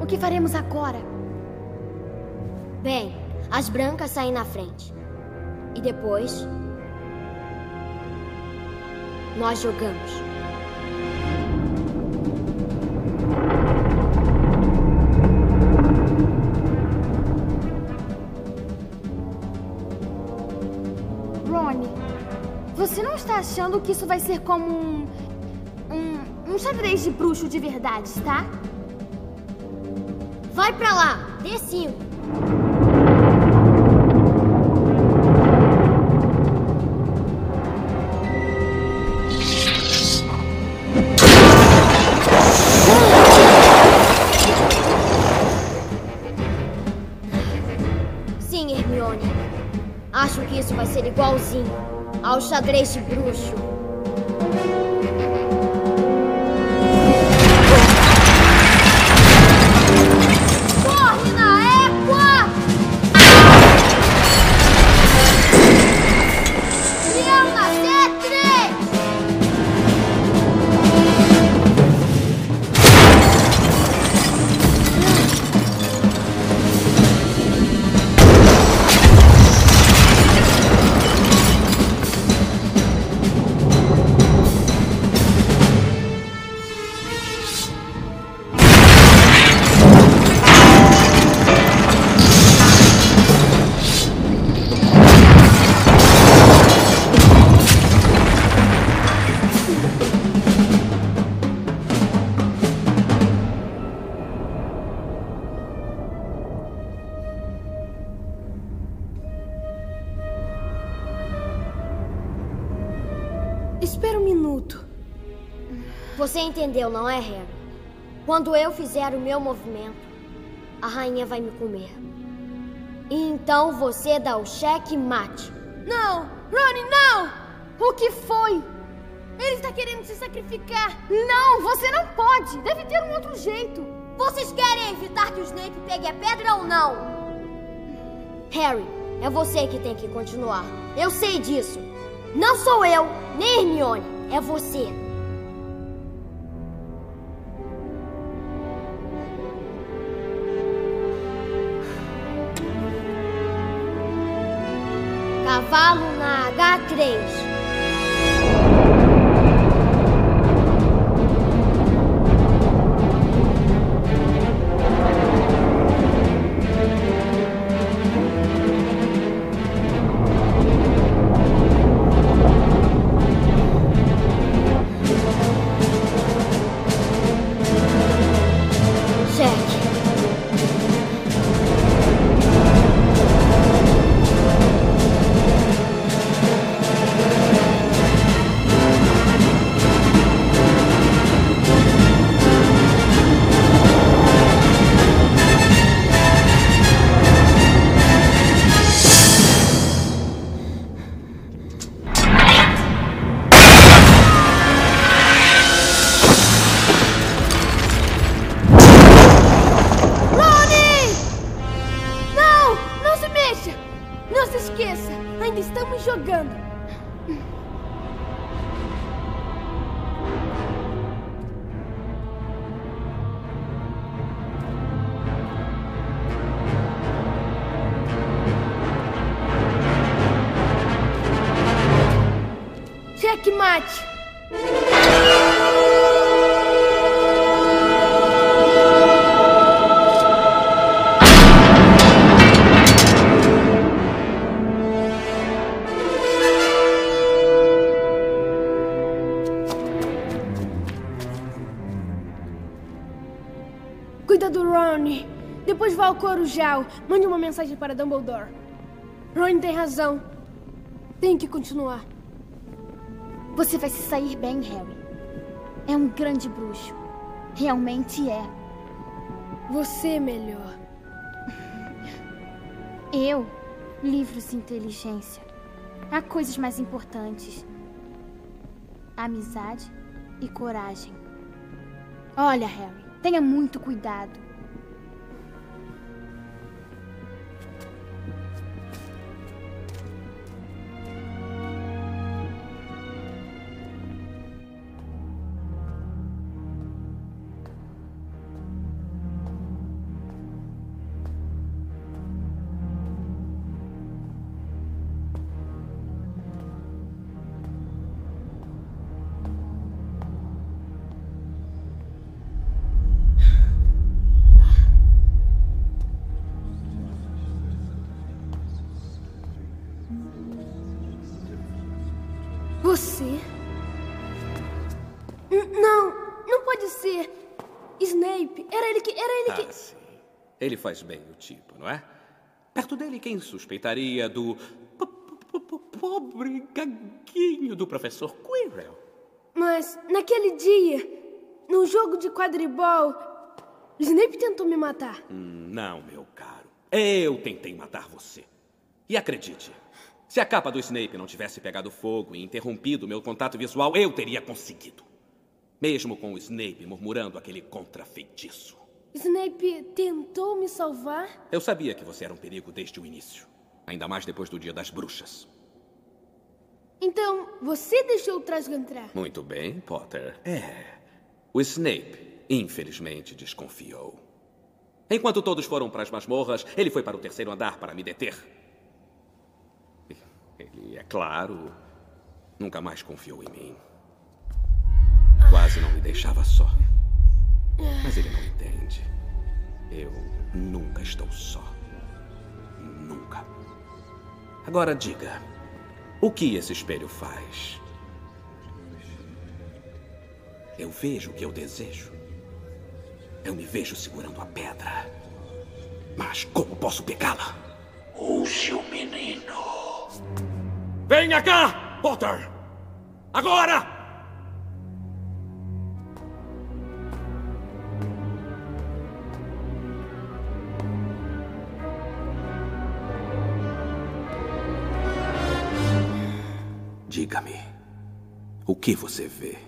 O que faremos agora? Bem, as brancas saem na frente. E depois. Nós jogamos. Você não está achando que isso vai ser como um. um, um xadrez de bruxo de verdade, tá? Vai pra lá! Dê cinco! Sim, Hermione. Acho que isso vai ser igualzinho ao xadrez de bruxo. Você entendeu, não é, Harry? Quando eu fizer o meu movimento, a rainha vai me comer. E então você dá o cheque mate. Não! Ronnie, não! O que foi? Ele está querendo se sacrificar. Não, você não pode. Deve ter um outro jeito. Vocês querem evitar que o Snape pegue a pedra ou não? Harry, é você que tem que continuar. Eu sei disso. Não sou eu, nem Hermione. É você. Cavalo na H3. Corujal. Mande uma mensagem para Dumbledore. Ron tem razão. Tem que continuar. Você vai se sair bem, Harry. É um grande bruxo. Realmente é. Você melhor. Eu? Livros e inteligência. Há coisas mais importantes: amizade e coragem. Olha, Harry, tenha muito cuidado. Ele faz bem o tipo, não é? Perto dele, quem suspeitaria do. po- po- po- Pobre gaguinho do professor Quirrell? Mas naquele dia, no jogo de quadribol, Snape tentou me matar. Hum, Não, meu caro. Eu tentei matar você. E acredite, se a capa do Snape não tivesse pegado fogo e interrompido meu contato visual, eu teria conseguido. Mesmo com o Snape murmurando aquele contrafeitiço. Snape tentou me salvar? Eu sabia que você era um perigo desde o início. Ainda mais depois do dia das bruxas. Então, você deixou o Trasgo entrar? Muito bem, Potter. É. O Snape, infelizmente, desconfiou. Enquanto todos foram para as masmorras, ele foi para o terceiro andar para me deter. Ele, é claro, nunca mais confiou em mim. Quase não me deixava só. Mas ele não entende. Eu nunca estou só. Nunca. Agora diga, o que esse espelho faz? Eu vejo o que eu desejo. Eu me vejo segurando a pedra. Mas como posso pegá-la? Use o menino. Venha cá, Potter! Agora! que você vê?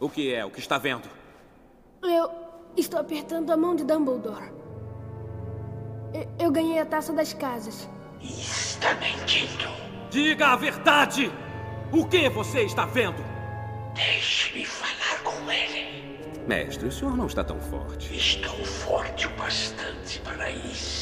O que é? O que está vendo? estou apertando a mão de Dumbledore. Eu, eu ganhei a taça das casas. Está mentindo. Diga a verdade! O que você está vendo? Deixe-me falar com ele. Mestre, o senhor não está tão forte. Estou forte o bastante para isso.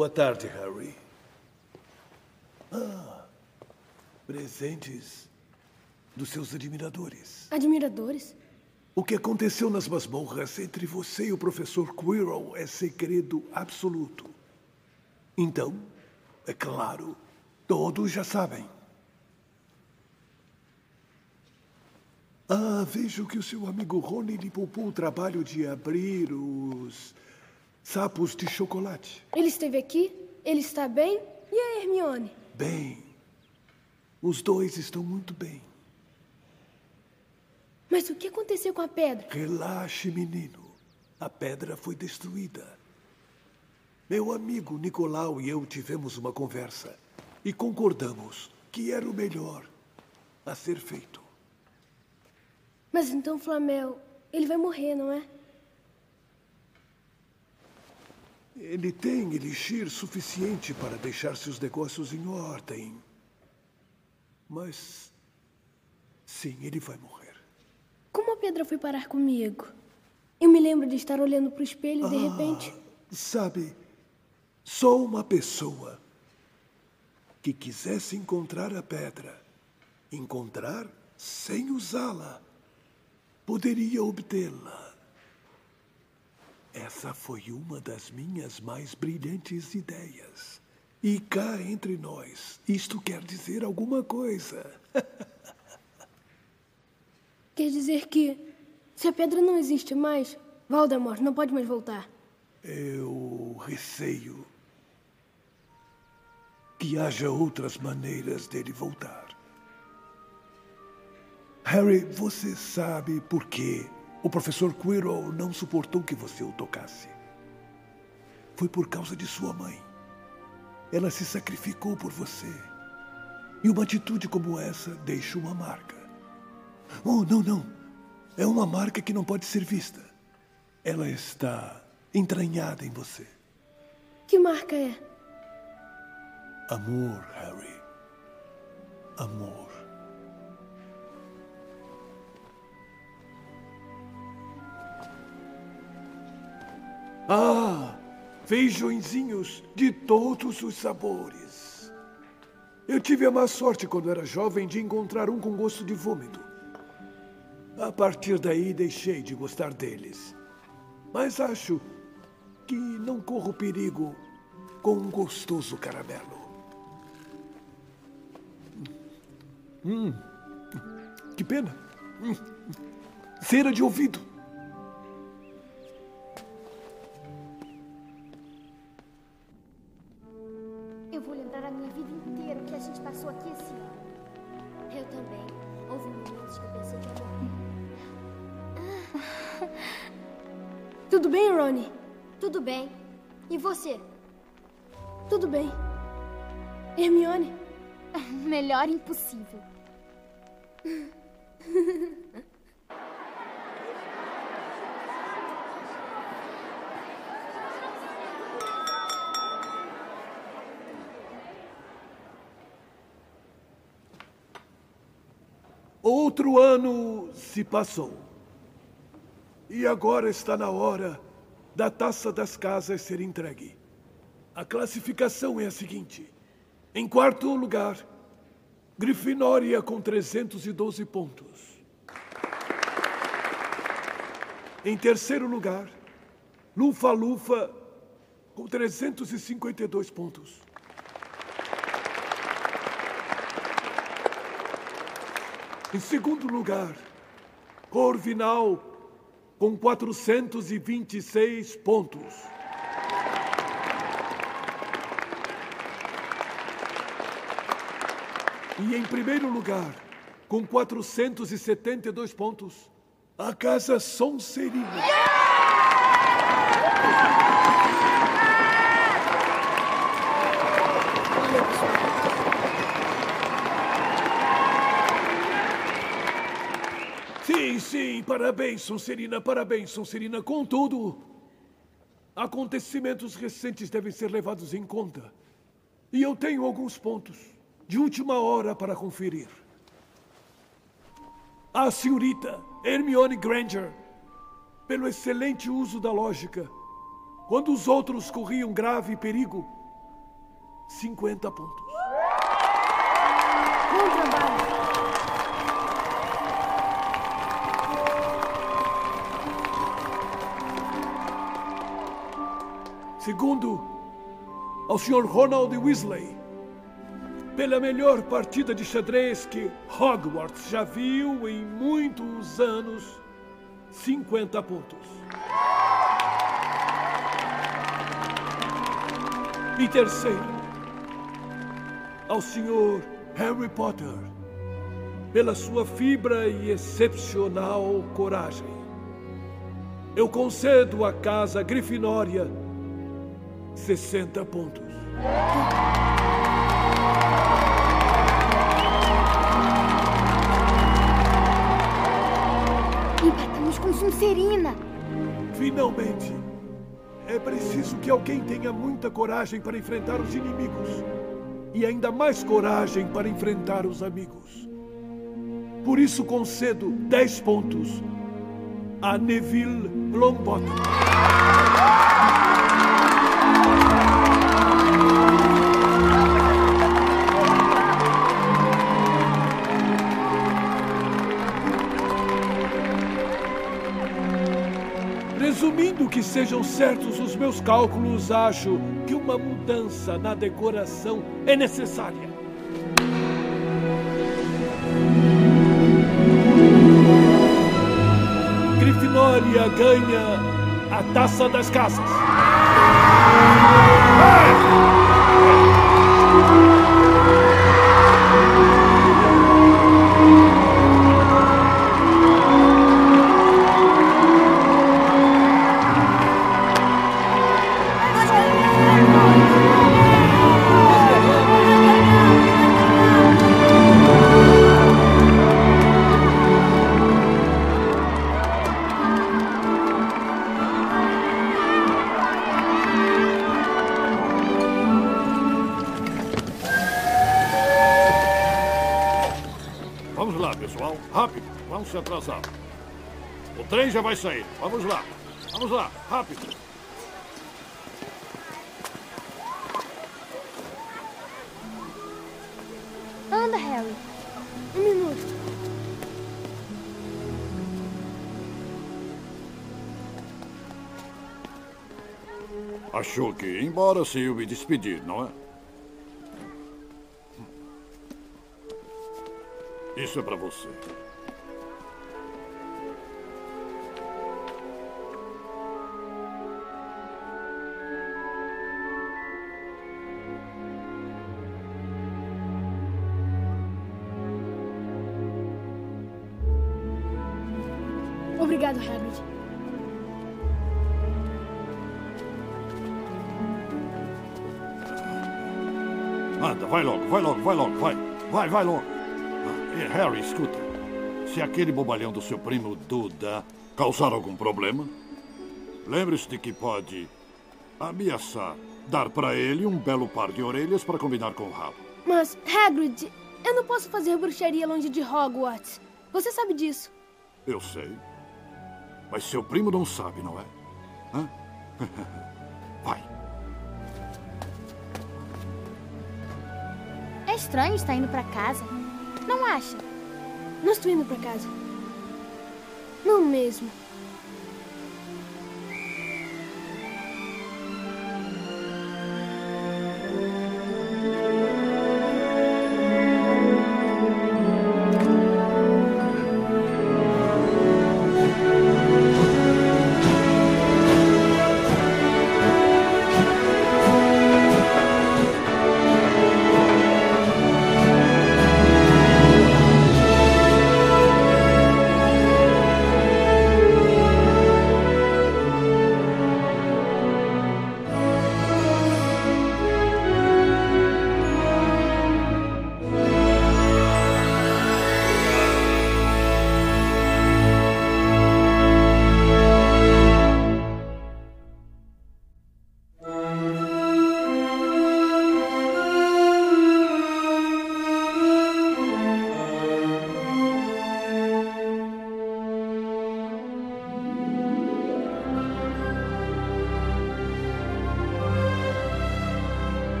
Boa tarde, Harry. Ah, presentes dos seus admiradores. Admiradores? O que aconteceu nas masmorras entre você e o professor Quirrell é segredo absoluto. Então, é claro, todos já sabem. Ah, vejo que o seu amigo Rony lhe poupou o trabalho de abrir os sapos de chocolate. Ele esteve aqui? Ele está bem? E a Hermione? Bem, os dois estão muito bem. Mas o que aconteceu com a pedra? Relaxe, menino. A pedra foi destruída. Meu amigo Nicolau e eu tivemos uma conversa e concordamos que era o melhor a ser feito. Mas então, Flamel, ele vai morrer, não é? Ele tem elixir suficiente para deixar seus negócios em ordem. Mas. Sim, ele vai morrer. Como a pedra foi parar comigo? Eu me lembro de estar olhando para o espelho e de Ah, repente. Sabe, só uma pessoa que quisesse encontrar a pedra, encontrar sem usá-la, poderia obtê-la. Essa foi uma das minhas mais brilhantes ideias. E cá entre nós, isto quer dizer alguma coisa. Quer dizer que, se a pedra não existe mais, Voldemort não pode mais voltar. Eu receio que haja outras maneiras dele voltar. Harry, você sabe por que o professor Quirrell não suportou que você o tocasse. Foi por causa de sua mãe. Ela se sacrificou por você. E uma atitude como essa deixa uma marca. Oh, não, não. É uma marca que não pode ser vista. Ela está entranhada em você. Que marca é? Amor, Harry. Amor. Ah, feijõezinhos de todos os sabores. Eu tive a má sorte quando era jovem de encontrar um com gosto de vômito. A partir daí deixei de gostar deles. Mas acho que não corro perigo com um gostoso caramelo. Hum, que pena. Hum, cera de ouvido. Você? Tudo bem. Hermione? Melhor impossível. Outro ano se passou. E agora está na hora da taça das casas ser entregue. A classificação é a seguinte: em quarto lugar, Grifinória com 312 pontos. Em terceiro lugar, Lufa-Lufa com 352 pontos. Em segundo lugar, Corvinal com 426 pontos. E em primeiro lugar, com 472 pontos, a Casa Sonserina. Sim, sim, parabéns, Sonserina, parabéns, Sonserina. Contudo, acontecimentos recentes devem ser levados em conta. E eu tenho alguns pontos de última hora para conferir. A senhorita Hermione Granger, pelo excelente uso da lógica, quando os outros corriam grave perigo, 50 pontos. Bom trabalho. Segundo, ao Sr. Ronald Weasley, pela melhor partida de xadrez que Hogwarts já viu em muitos anos, 50 pontos. E terceiro, ao Sr. Harry Potter, pela sua fibra e excepcional coragem. Eu concedo à Casa Grifinória 60 pontos. Empatamos com Sonserina. Finalmente, é preciso que alguém tenha muita coragem para enfrentar os inimigos e ainda mais coragem para enfrentar os amigos. Por isso concedo 10 pontos a Neville Longbottom. Resumindo que sejam certos os meus cálculos, acho que uma mudança na decoração é necessária. Grifinória ganha a taça das casas. Vamos atrasar. O trem já vai sair. Vamos lá. Vamos lá. Rápido. Anda, Harry. Um minuto. Achou que ia embora sem eu me despedir, não é? Isso é pra você. Hagrid. Anda, vai logo, vai logo, vai logo, vai. Vai, vai logo. Ah, e Harry, escuta. Se aquele bobalhão do seu primo Duda causar algum problema, lembre-se de que pode ameaçar dar pra ele um belo par de orelhas para combinar com o rabo. Mas, Hagrid, eu não posso fazer bruxaria longe de Hogwarts. Você sabe disso. Eu sei. Mas seu primo não sabe, não é? Hã? Vai. É estranho estar indo pra casa. Não acha? Não estou indo pra casa. Não mesmo.